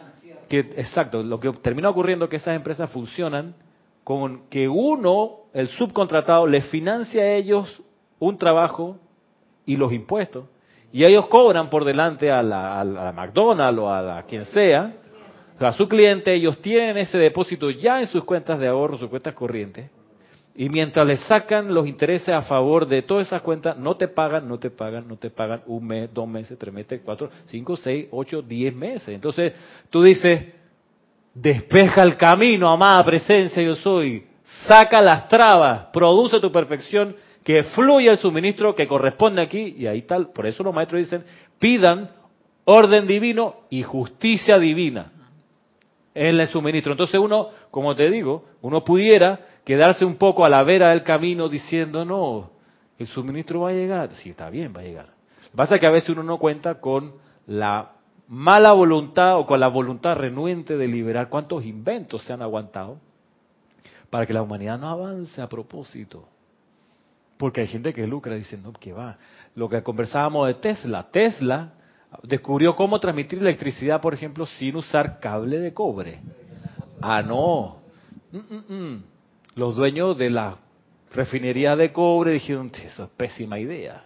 que, exacto, lo que termina ocurriendo es que esas empresas funcionan con que uno, el subcontratado, les financia a ellos un trabajo y los impuestos. Y ellos cobran por delante a la, McDonald's o a, la, quien sea, a su cliente, ellos tienen ese depósito ya en sus cuentas de ahorro, sus cuentas corrientes, y mientras les sacan los intereses a favor de todas esas cuentas, no te pagan, no te pagan, no te pagan un mes, dos meses, tres meses, cuatro, cinco, seis, ocho, diez meses. Entonces tú dices, despeja el camino, amada presencia yo soy, saca las trabas, produce tu perfección que fluya el suministro que corresponde aquí, y ahí tal, por eso los maestros dicen, pidan orden divino y justicia divina en el suministro. Entonces uno, como te digo, uno pudiera quedarse un poco a la vera del camino diciendo, no, el suministro va a llegar. Sí, está bien, va a llegar. Lo que pasa es que a veces uno no cuenta con la mala voluntad o con la voluntad renuente de liberar cuántos inventos se han aguantado para que la humanidad no avance a propósito. Porque hay gente que lucra diciendo que va. Lo que conversábamos de Tesla. Tesla descubrió cómo transmitir electricidad, por ejemplo, sin usar cable de cobre. Ah, no. Mm, mm, mm. Los dueños de la refinería de cobre dijeron, eso es pésima idea.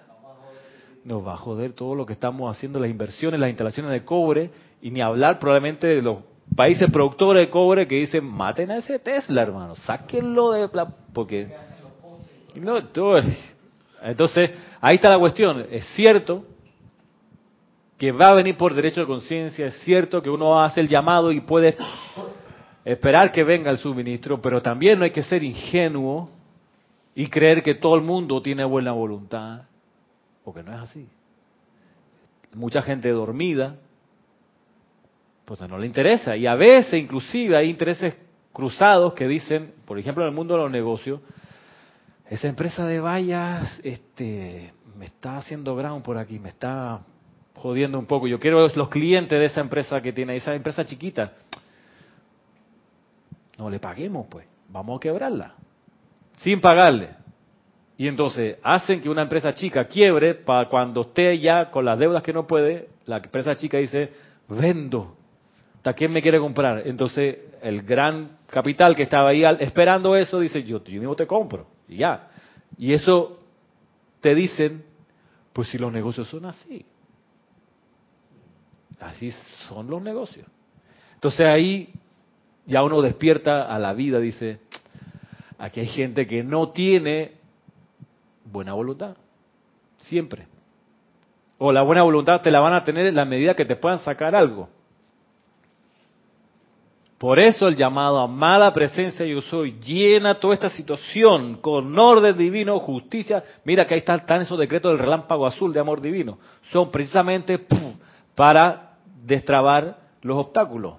Nos va a joder todo lo que estamos haciendo, las inversiones, las instalaciones de cobre, y ni hablar probablemente de los países productores de cobre que dicen, maten a ese Tesla, hermano, sáquenlo de... Porque no, entonces, ahí está la cuestión. Es cierto que va a venir por derecho de conciencia, es cierto que uno hace el llamado y puede esperar que venga el suministro, pero también no hay que ser ingenuo y creer que todo el mundo tiene buena voluntad, porque no es así. Mucha gente dormida, pues no le interesa, y a veces inclusive hay intereses cruzados que dicen, por ejemplo en el mundo de los negocios, esa empresa de vallas este, me está haciendo ground por aquí, me está jodiendo un poco. Yo quiero los clientes de esa empresa que tiene, esa empresa chiquita. No le paguemos, pues. Vamos a quebrarla. Sin pagarle. Y entonces hacen que una empresa chica quiebre para cuando esté ya con las deudas que no puede, la empresa chica dice, vendo. ¿Hasta quién me quiere comprar? Entonces el gran capital que estaba ahí esperando eso dice, yo, yo mismo te compro. Y ya. Y eso te dicen, pues si los negocios son así. Así son los negocios. Entonces ahí ya uno despierta a la vida, dice, aquí hay gente que no tiene buena voluntad. Siempre. O la buena voluntad te la van a tener en la medida que te puedan sacar algo. Por eso el llamado amada presencia yo soy llena toda esta situación con orden divino, justicia. Mira que ahí están, esos decretos del relámpago azul de amor divino. Son precisamente para destrabar los obstáculos.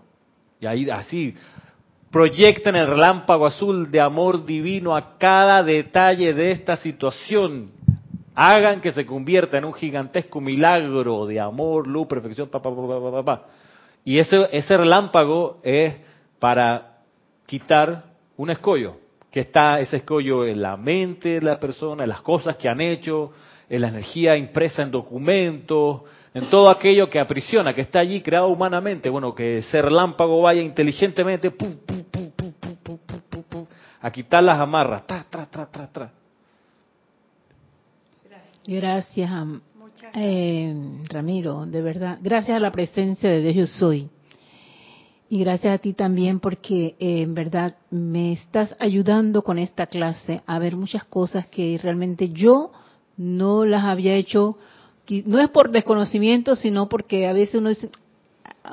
Y ahí así proyecten el relámpago azul de amor divino a cada detalle de esta situación. Hagan que se convierta en un gigantesco milagro de amor, luz, perfección, pa. Y ese, ese relámpago es para quitar un escollo, que está ese escollo en la mente de la persona, en las cosas que han hecho, en la energía impresa en documentos, en todo aquello que aprisiona, que está allí creado humanamente. Bueno, que ese relámpago vaya inteligentemente a quitar las amarras. Tra, tra, tra, tra, tra. Gracias, eh, Ramiro, de verdad. Gracias a la presencia de Dios yo soy. Y gracias a ti también porque eh, en verdad me estás ayudando con esta clase a ver muchas cosas que realmente yo no las había hecho. No es por desconocimiento, sino porque a veces uno dice,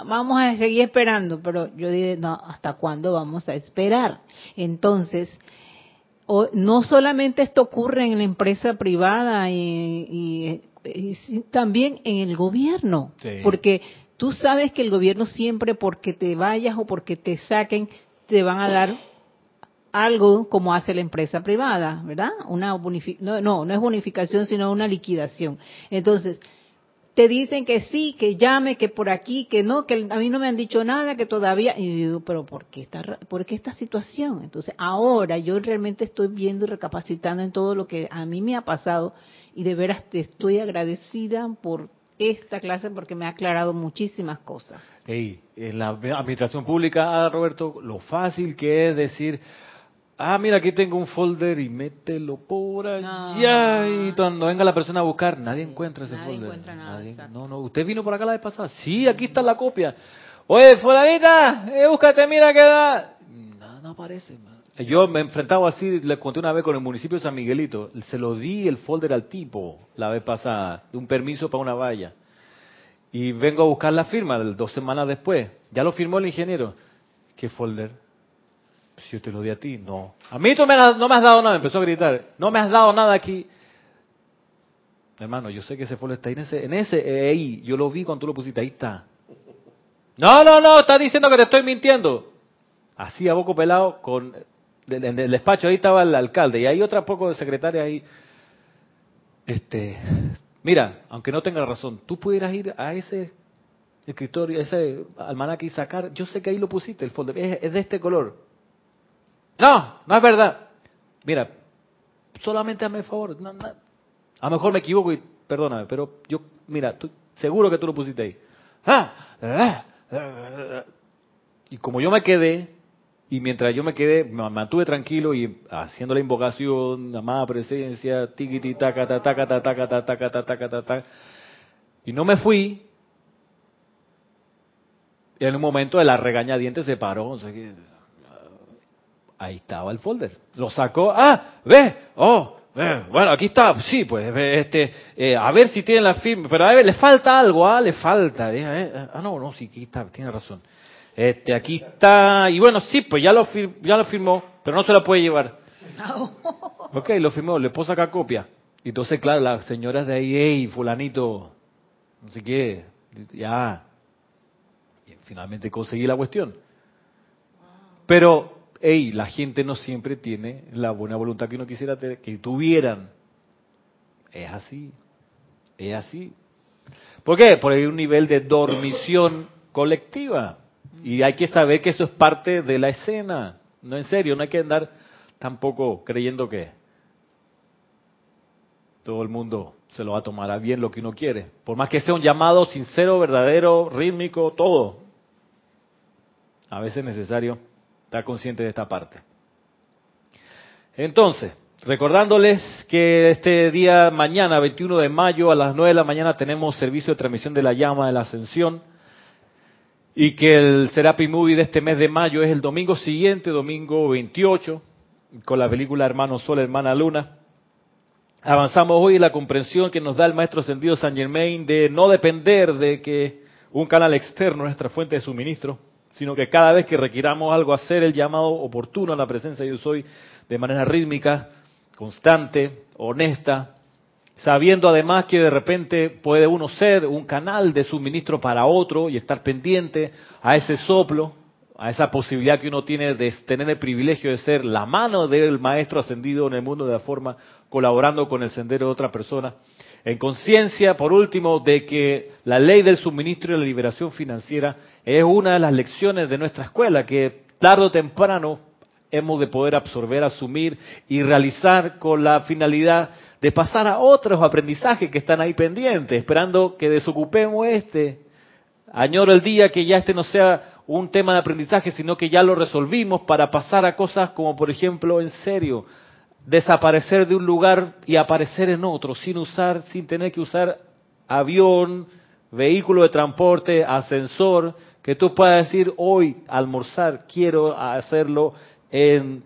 vamos a seguir esperando, pero yo dije, no, ¿hasta cuándo vamos a esperar? Entonces, no solamente esto ocurre en la empresa privada y, también en el gobierno, porque tú sabes que el gobierno siempre porque te vayas o porque te saquen te van a dar algo como hace la empresa privada, ¿verdad? Una no, no, no es bonificación, sino una liquidación. Entonces, te dicen que sí, que llame, que por aquí, que no, que a mí no me han dicho nada, que todavía. Y yo digo, pero ¿por qué, esta, ¿por qué esta situación? Entonces, ahora yo realmente estoy viendo y recapacitando en todo lo que a mí me ha pasado y de veras te estoy agradecida por esta clase porque me ha aclarado muchísimas cosas. Hey, en la administración pública, ah, Roberto, lo fácil que es decir, Ah, mira, aquí tengo un folder y mételo por allá. Y cuando venga la persona a buscar, nadie encuentra ese nadie folder. Encuentra nada, no, no, usted vino por acá la vez pasada. Sí, aquí está la copia. Oye, fulanita, eh, búscate, mira qué da. No, no aparece. Yo me he enfrentado así, le conté una vez con el municipio de San Miguelito. Se lo di el folder al tipo la vez pasada, de un permiso para una valla. Y vengo a buscar la firma dos semanas después. Ya lo firmó el ingeniero. ¿Qué folder? Si yo te lo di a ti, no. A mí tú me no me has dado nada, empezó a gritar. No me has dado nada aquí. Hermano, yo sé que ese folder está ahí en ese, en ese, eh, ahí. Yo lo vi cuando tú lo pusiste, ahí está. No, no, no, estás diciendo que te estoy mintiendo. Así a poco pelado, con, en el despacho ahí estaba el alcalde y hay otra poco de secretaria ahí. Este, mira, aunque no tenga razón, tú pudieras ir a ese escritorio, ese almanaque y sacar, yo sé que ahí lo pusiste, el folder, es de este color. No, no es verdad. Mira, solamente hazme el favor. A lo mejor me equivoco y perdóname, pero yo, mira, seguro que tú lo pusiste ahí. Ah, ah, ah, y como yo me quedé, y mientras yo me quedé, me mantuve tranquilo y haciendo la invocación, amada presencia, tiquiti, taca, taca, taca, taca, taca, taca, taca, y no me fui, en un momento de la regañadiente se paró, ahí estaba el folder. Lo sacó, ah, ve, oh, bueno, aquí está, sí, pues, este, eh, a ver si tiene la firma, pero a ver, le falta algo, ah, le falta, eh, ah, no, no, sí, aquí está, tiene razón. Este, aquí está, y bueno, sí, pues ya lo, ya lo firmó, pero no se la puede llevar. Ok, lo firmó, le puedo sacar copia. Y entonces, claro, las señoras de ahí, hey, fulanito, no sé qué, ya, y finalmente conseguí la cuestión. Pero hey, la gente no siempre tiene la buena voluntad que uno quisiera que tuvieran. Es así, es así. ¿Por qué? Porque hay un nivel de dormición colectiva. Y hay que saber que eso es parte de la escena. No en serio, no hay que andar tampoco creyendo que todo el mundo se lo va a tomar a bien lo que uno quiere. Por más que sea un llamado sincero, verdadero, rítmico, todo. A veces es necesario estar consciente de esta parte. Entonces, recordándoles que este día mañana, 21 de mayo, a las 9 de la mañana, tenemos servicio de transmisión de la llama de la ascensión y que el Serapi Movie de este mes de mayo es el domingo siguiente, domingo 28, con la película Hermano Sol, Hermana Luna. avanzamos hoy en la comprensión que nos da el maestro ascendido San Germain de no depender de que un canal externo es nuestra fuente de suministro, sino que cada vez que requiramos algo, hacer el llamado oportuno a la presencia de yo soy de manera rítmica, constante, honesta, sabiendo además que de repente puede uno ser un canal de suministro para otro y estar pendiente a ese soplo, a esa posibilidad que uno tiene de tener el privilegio de ser la mano del maestro ascendido en el mundo de la forma, colaborando con el sendero de otra persona. En conciencia, por último, de que la ley del suministro y la liberación financiera es una de las lecciones de nuestra escuela, que tarde o temprano hemos de poder absorber, asumir y realizar con la finalidad de pasar a otros aprendizajes que están ahí pendientes, esperando que desocupemos este. Añoro el día que ya este no sea un tema de aprendizaje, sino que ya lo resolvimos para pasar a cosas como, por ejemplo, en serio, desaparecer de un lugar y aparecer en otro, sin usar, sin tener que usar avión, vehículo de transporte, ascensor, que tú puedas decir hoy almorzar, quiero hacerlo en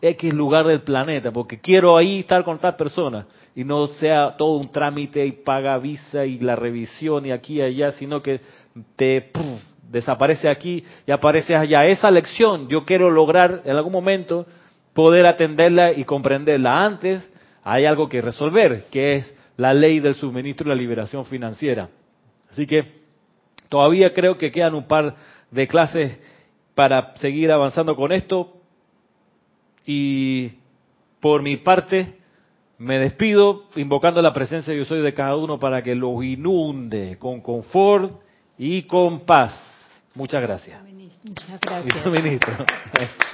X lugar del planeta, porque quiero ahí estar con tal persona y no sea todo un trámite y paga visa y la revisión y aquí y allá, sino que te desaparece aquí y aparece allá. Esa lección yo quiero lograr en algún momento poder atenderla y comprenderla. Antes hay algo que resolver, que es la ley del suministro y la liberación financiera. Así que todavía creo que quedan un par de clases para seguir avanzando con esto. Y por mi parte, me despido invocando la presencia yo soy de cada uno para que los inunde con confort y con paz. Muchas gracias. Muchas gracias. [laughs]